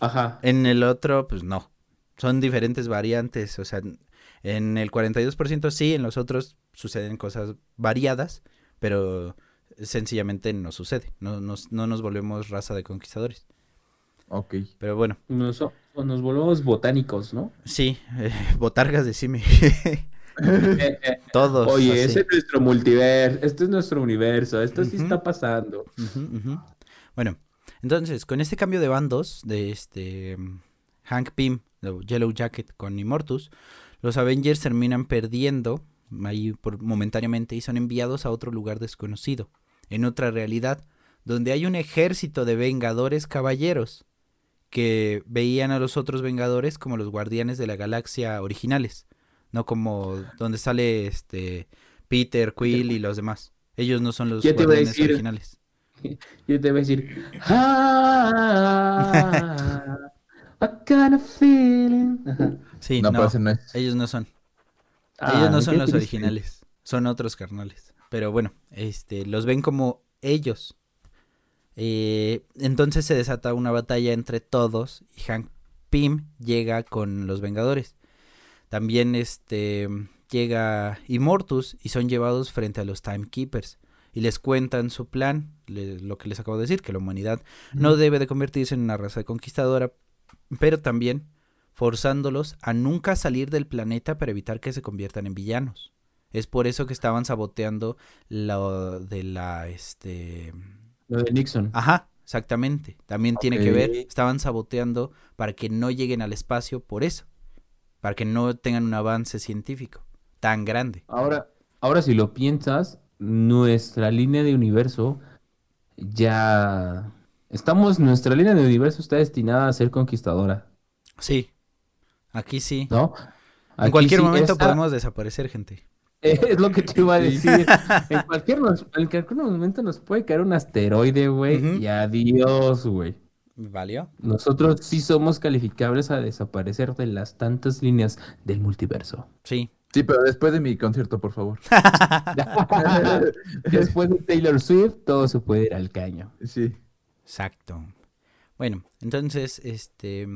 Ajá. en el otro, pues no. Son diferentes variantes. O sea, en el 42% sí, en los otros suceden cosas variadas, pero sencillamente no sucede. No nos, no nos volvemos raza de conquistadores. ok. Pero bueno, Nos, nos volvemos botánicos, ¿no? sí, eh, botargas de Simi. Eh, eh, Todos. Oye, así. ese es nuestro multiverso, este es nuestro universo, esto sí está pasando. Bueno, entonces, con este cambio de bandos de este mm, Hank Pym, de Yellow Jacket con Immortus, los Avengers terminan perdiendo ahí por, momentáneamente y son enviados a otro lugar desconocido, en otra realidad, donde hay un ejército de Vengadores caballeros que veían a los otros Vengadores como los guardianes de la galaxia originales, no como donde sale este Peter, Quill y los demás. Ellos no son los guardianes decir. originales. Yo te voy a decir, ah, I got a feeling. Ajá. Sí, no, ellos no son. Ellos no Ah, son los originales, son otros carnales. Pero bueno, este, los ven como ellos. Eh, entonces se desata una batalla entre todos y Hank Pym llega con los Vengadores. También este llega Immortus y son llevados frente a los Timekeepers y les cuentan su plan, le- lo que les acabo de decir, que la humanidad no debe de convertirse en una raza conquistadora, pero también forzándolos a nunca salir del planeta para evitar que se conviertan en villanos. Es por eso que estaban saboteando lo de la este Lo de Nixon. Ajá, exactamente. También tiene que ver, estaban saboteando para que no lleguen al espacio por eso, para que no tengan un avance científico tan grande. Ahora, ahora si lo piensas, nuestra línea de universo ya estamos, nuestra línea de universo está destinada a ser conquistadora, Sí, aquí sí. ¿no? en cualquier sí, momento esta- podemos desaparecer, gente. Es lo que te iba a decir. En cualquier, nos- en cualquier momento nos puede caer un asteroide, güey, y adiós, güey. ¿Valió? Nosotros sí somos calificables a desaparecer de las tantas líneas del multiverso. Sí. Sí, pero después de mi concierto, por favor. Después de Taylor Swift, todo se puede ir al caño. Sí. Exacto. Bueno, entonces, este,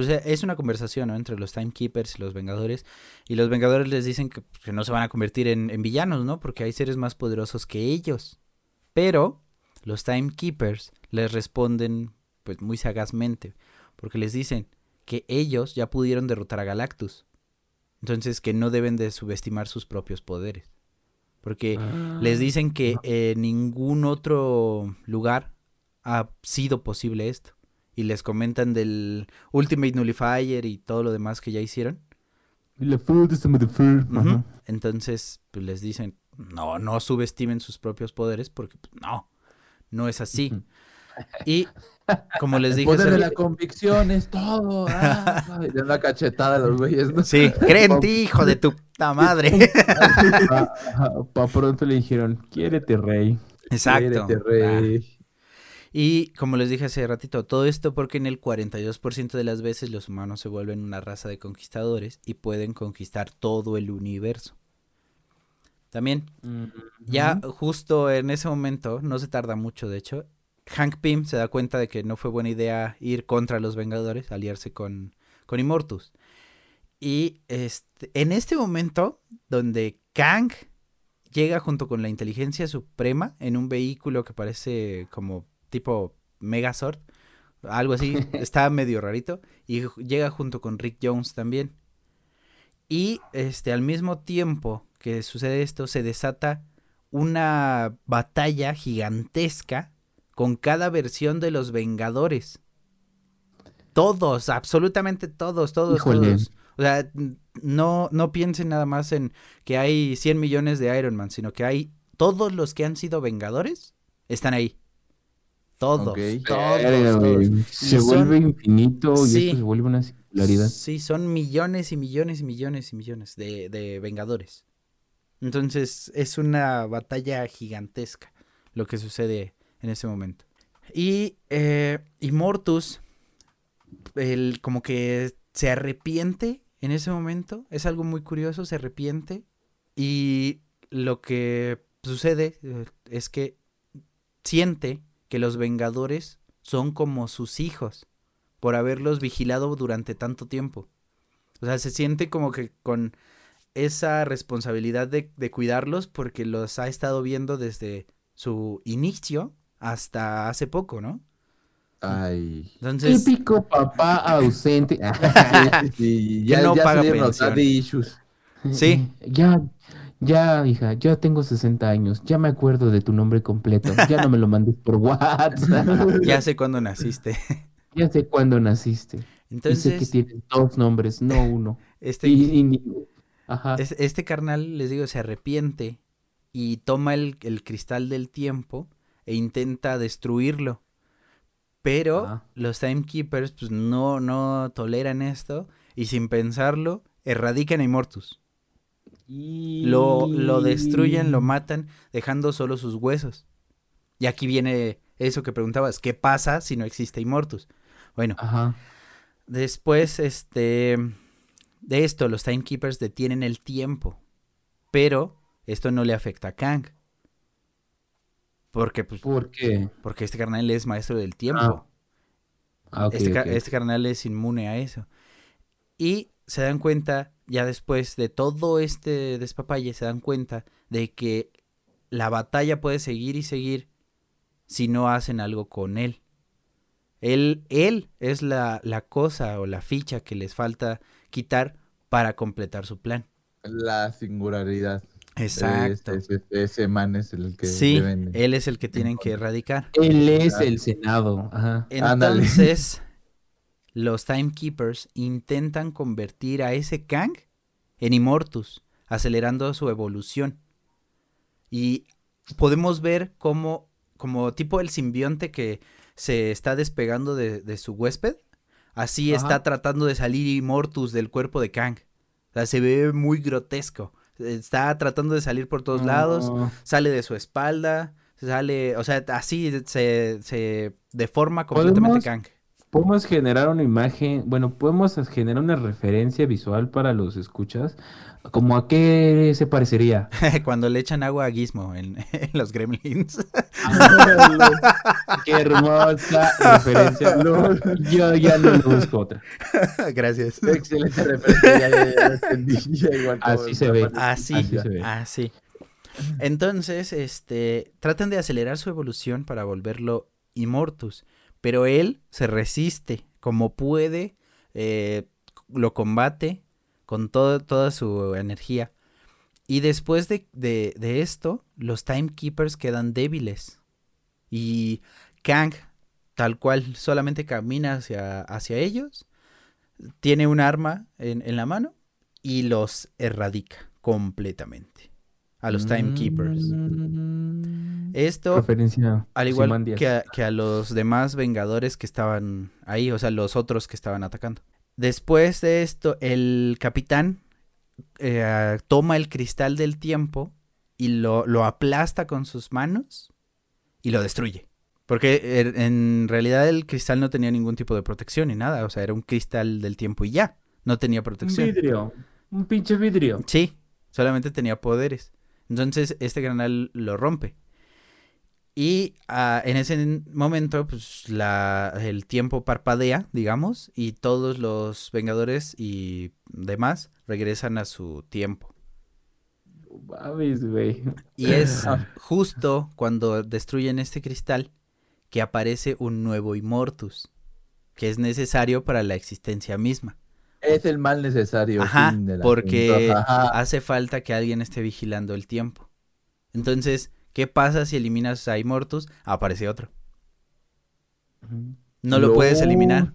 pues eh, es una conversación ¿no? entre los Timekeepers y los Vengadores. Y los Vengadores les dicen que, pues, que no se van a convertir en, en villanos, ¿no? Porque hay seres más poderosos que ellos. Pero los Timekeepers les responden, pues muy sagazmente, porque les dicen que ellos ya pudieron derrotar a Galactus. Entonces que no deben de subestimar sus propios poderes. Porque les dicen que en ningún otro lugar ha sido posible esto. Y les comentan del Ultimate Nullifier y todo lo demás que ya hicieron. La. Entonces, pues les dicen, no, no subestimen sus propios poderes porque pues, no, no es así. Y como les El dije, poder hace- de la convicción es todo. Ah, dan una cachetada a los güeyes, ¿no? sí, creen en ti, hijo de tu puta madre. Pa, ajá, pa' pronto le dijeron, quiérete, rey. Exacto. Quiérete, rey. Ah. Y como les dije hace ratito, todo esto porque en el 42% de las veces los humanos se vuelven una raza de conquistadores y pueden conquistar todo el universo. También, ya justo en ese momento, no se tarda mucho de hecho, Hank Pym se da cuenta de que no fue buena idea ir contra los Vengadores, aliarse con, con Immortus. Y este, en este momento, donde Kang llega junto con la inteligencia suprema en un vehículo que parece como tipo Megazord, algo así, está medio rarito, y llega junto con Rick Jones también. Y este, al mismo tiempo que sucede esto, se desata una batalla gigantesca con cada versión de los Vengadores. Todos, absolutamente todos, todos, Híjole. todos. O sea, no, no piensen nada más en que hay 100 millones de Iron Man, sino que hay todos los que han sido Vengadores están ahí. Todos, todos. Se Y son- vuelve infinito y Sí. esto se vuelve una singularidad. Sí, son millones y millones y millones y millones de, de Vengadores. Entonces es una batalla gigantesca lo que sucede en ese momento. Y eh, Immortus, el, como que se arrepiente en ese momento. Es algo muy curioso, se arrepiente. Y lo que sucede eh, es que siente que los Vengadores son como sus hijos por haberlos vigilado durante tanto tiempo. O sea, se siente como que con esa responsabilidad de, de cuidarlos porque los ha estado viendo desde su inicio hasta hace poco, ¿no? Ay. Entonces, Típico papá ausente. Sí, Que no ya paga pensión. issues. Sí. Ya, ya, hija, ya tengo 60 años. Ya me acuerdo de tu nombre completo. Ya no me lo mandes por WhatsApp. ya sé cuándo naciste. Ya sé cuándo naciste. Y sé que Entonces, tienes dos nombres, no uno. este, Y- y- ajá. es- este carnal, les digo, se arrepiente y toma el, el cristal del tiempo e intenta destruirlo. Pero Ah. los Timekeepers pues no, no toleran esto y sin pensarlo erradican a Immortus. Lo, lo destruyen, lo matan, dejando solo sus huesos. Y aquí viene eso que preguntabas, ¿qué pasa si no existe Immortus? Bueno, Ajá. después este de esto los Timekeepers detienen el tiempo Pero esto no le afecta a Kang. Porque, pues, ¿Por qué? porque este carnal es maestro del tiempo. Ah, ok, este, este carnal es inmune a eso. Y se dan cuenta, ya después de todo este despapalle, se dan cuenta de que la batalla puede seguir y seguir si no hacen algo con él. Él, él es la, la cosa o la ficha que les falta quitar para completar su plan. La singularidad. Exacto. Ese, ese- ese man es el que Sí, deben- él es el que tienen que erradicar. Él es el Senado. Ajá. Ándale. Entonces, los Timekeepers intentan convertir a ese Kang en Immortus, acelerando su evolución. Y podemos ver cómo, como tipo el simbionte que se está despegando de, de su huésped, así Ajá. está tratando de salir Immortus del cuerpo de Kang. O sea, se ve muy grotesco. Está tratando de salir por todos lados No. sale de su espalda, sale, o sea, así se, se deforma completamente. Kang. Podemos generar una imagen, bueno, podemos generar una referencia visual para los escuchas. ¿Como a qué se parecería? Cuando le echan agua a Gizmo en, en los Gremlins. Qué hermosa referencia. No, yo ya no le busco otra. Gracias. Excelente referencia, ya, ya, ya lo Así se ve. Así, Así se ve. así. Entonces, este, tratan de acelerar su evolución para volverlo Immortus, pero él se resiste como puede, eh, lo combate con toda su energía. Y después de, de- de esto, los Timekeepers quedan débiles. Y Kang, tal cual, solamente camina hacia, hacia ellos, tiene un arma en, en la mano y los erradica completamente a los Timekeepers. Mm. Esto, Referencia al igual que a, que a los demás Vengadores que estaban ahí, o sea, los otros que estaban atacando. Después de esto, el capitán eh, toma el cristal del tiempo y lo, lo aplasta con sus manos y lo destruye. Porque er- en realidad el cristal no tenía ningún tipo de protección ni nada, o sea, era un cristal del tiempo y ya, no tenía Un protección. vidrio. Un pinche vidrio. Sí, solamente tenía poderes. Entonces este granal lo rompe. Y ah, en ese momento, pues la, el tiempo parpadea, digamos, y todos los Vengadores y demás regresan a su tiempo. Y es justo cuando destruyen este cristal que aparece un nuevo Immortus, que es necesario para la existencia misma. Es el mal necesario. Ajá, porque. Ajá. hace falta que alguien esté vigilando el tiempo. Entonces, ¿qué pasa si eliminas a Immortus? Aparece otro. No lo No. puedes eliminar.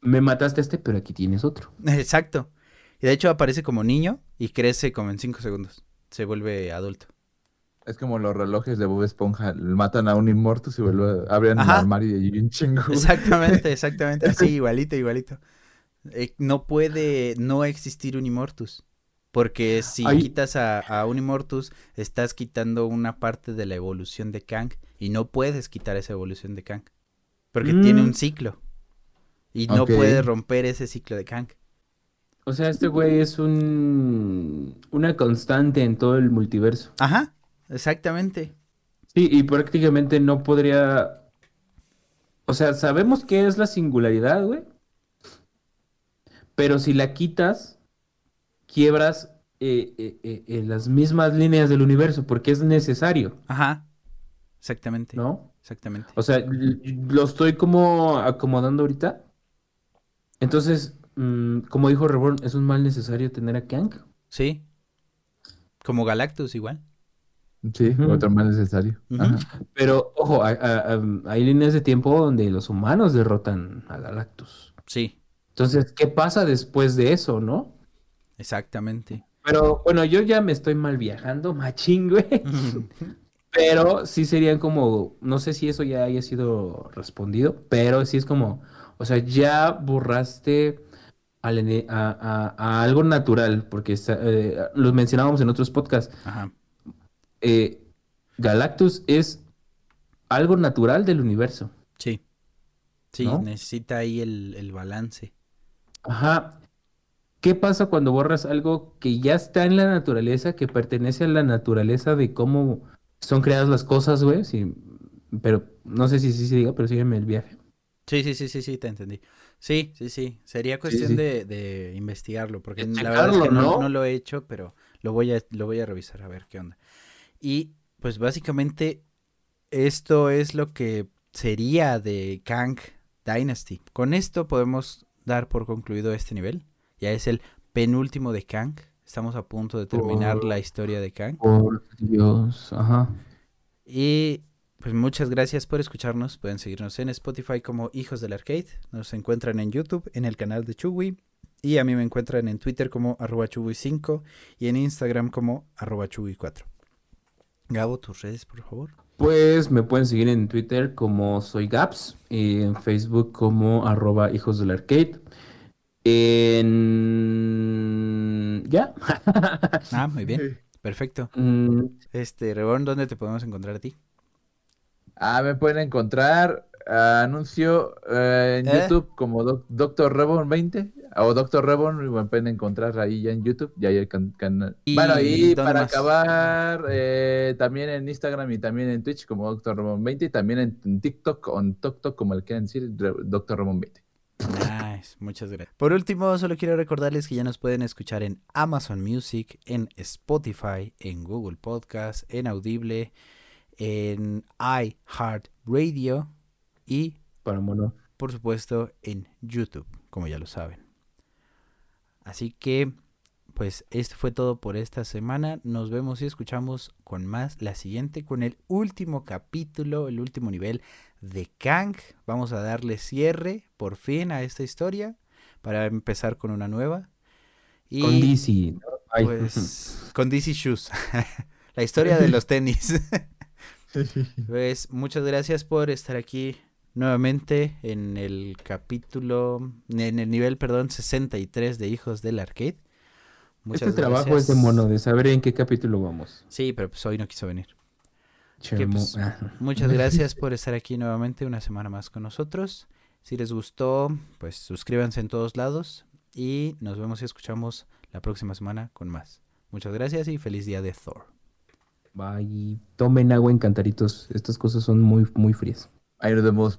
Me mataste a este, pero aquí tienes otro. Exacto. Y de hecho aparece como niño y crece como en 5 segundos. Se vuelve adulto. Es como los relojes de Bob Esponja. Matan a un inmortus y vuelve, abren Ajá. el armario y un chingo. Exactamente, exactamente. Así, igualito, igualito. Eh, no puede no existir un Immortus. Porque si quitas a, a un Immortus, estás quitando una parte de la evolución de Kang. Y no puedes quitar esa evolución de Kang. Porque Mm. tiene un ciclo. Y no Ok. puedes romper ese ciclo de Kang. O sea, este güey es un una constante en todo el multiverso. Ajá, exactamente. Sí, y prácticamente no podría. O sea, sabemos qué es la singularidad, güey. Pero si la quitas, quiebras eh, eh, eh, las mismas líneas del universo, porque es necesario, Ajá. Exactamente. ¿no? Exactamente. O sea, lo estoy como acomodando ahorita. Entonces, mm, como dijo Reborn, es un mal necesario tener a Kang. Sí. Como Galactus igual. Sí, otro mal necesario. Ajá. Pero, ojo, hay líneas de tiempo donde los humanos derrotan a Galactus. Sí, Entonces, ¿qué pasa después de eso, no? exactamente. Pero bueno, yo ya me estoy mal viajando, machín, güey. Pero sí serían como, no sé si eso ya haya sido respondido, pero sí es como, o sea, ya borraste al a, a- a algo natural, porque eh, lo mencionábamos en otros podcasts. Ajá. eh, Galactus es algo natural del universo. Sí. Sí, ¿No? necesita ahí el, el balance. Ajá. ¿qué pasa cuando borras algo que ya está en la naturaleza, que pertenece a la naturaleza de cómo son creadas las cosas, güey? Sí, pero no sé si sí se diga, pero sígueme el viaje. Sí, sí, sí, sí, sí, te entendí. Sí, sí, sí. Sería cuestión sí. De, de investigarlo, porque De la verdad es que ¿no? no lo he hecho, pero lo voy a, lo voy a revisar a ver qué onda. Y pues básicamente esto es lo que sería de Kang Dynasty. Con esto podemos dar por concluido este nivel. Ya es el penúltimo de Kang. Estamos a punto de terminar Oh. la historia de Kang. Por Dios, ajá. Y pues muchas gracias por escucharnos. Pueden seguirnos en Spotify como Hijos del Arcade. Nos encuentran en YouTube, en el canal de Chugui. Y a mí me encuentran en Twitter como arroba chugui5 y en Instagram como arroba chugui4. Gabo, tus redes, por favor. Pues me pueden seguir en Twitter como soy Gaps, y en Facebook como arroba hijos del arcade. En... ¿Ya? Ah, muy bien. Perfecto. Mm, Este, Reborn, ¿dónde te podemos encontrar a ti? Ah, me pueden encontrar anuncio eh, en ¿Eh? YouTube como doc- Doctor Reborn 20 o Doctor Reborn, me pueden encontrar ahí ya en YouTube, ya hay el can- canal. ¿Y Bueno, y para más? acabar, eh, también en Instagram y también en Twitch como Doctor Reborn 20 y también en, TikTok o en TokTok como le quieran decir, Doctor Reborn 20. Nice, muchas gracias. Por último, solo quiero recordarles que ya nos pueden escuchar en Amazon Music, en Spotify, en Google Podcast, en Audible, en iHeartRadio y, para mono. por supuesto, en YouTube, como ya lo saben. Así que, pues, esto fue todo por esta semana. Nos vemos y escuchamos con más la siguiente, con el último capítulo, el último nivel de Kang. Vamos a darle cierre, por fin, a esta historia, para empezar con una nueva. Y, Con DC. pues, con DC Shoes. la historia de los tenis. Pues muchas gracias por estar aquí nuevamente en el capítulo, en el nivel, perdón, 63 de Hijos del Arcade. Muchas Este trabajo es de gracias. mono, de saber en qué capítulo vamos. Sí, pero pues hoy no quiso venir. Pues, Ah. Muchas gracias por estar aquí nuevamente una semana más con nosotros. Si les gustó, pues suscríbanse en todos lados y nos vemos y escuchamos la próxima semana con más. Muchas gracias y feliz día de Thor. Bye. Tomen agua en cantaritos. Estas cosas son muy, muy frías. Ahí nos vemos.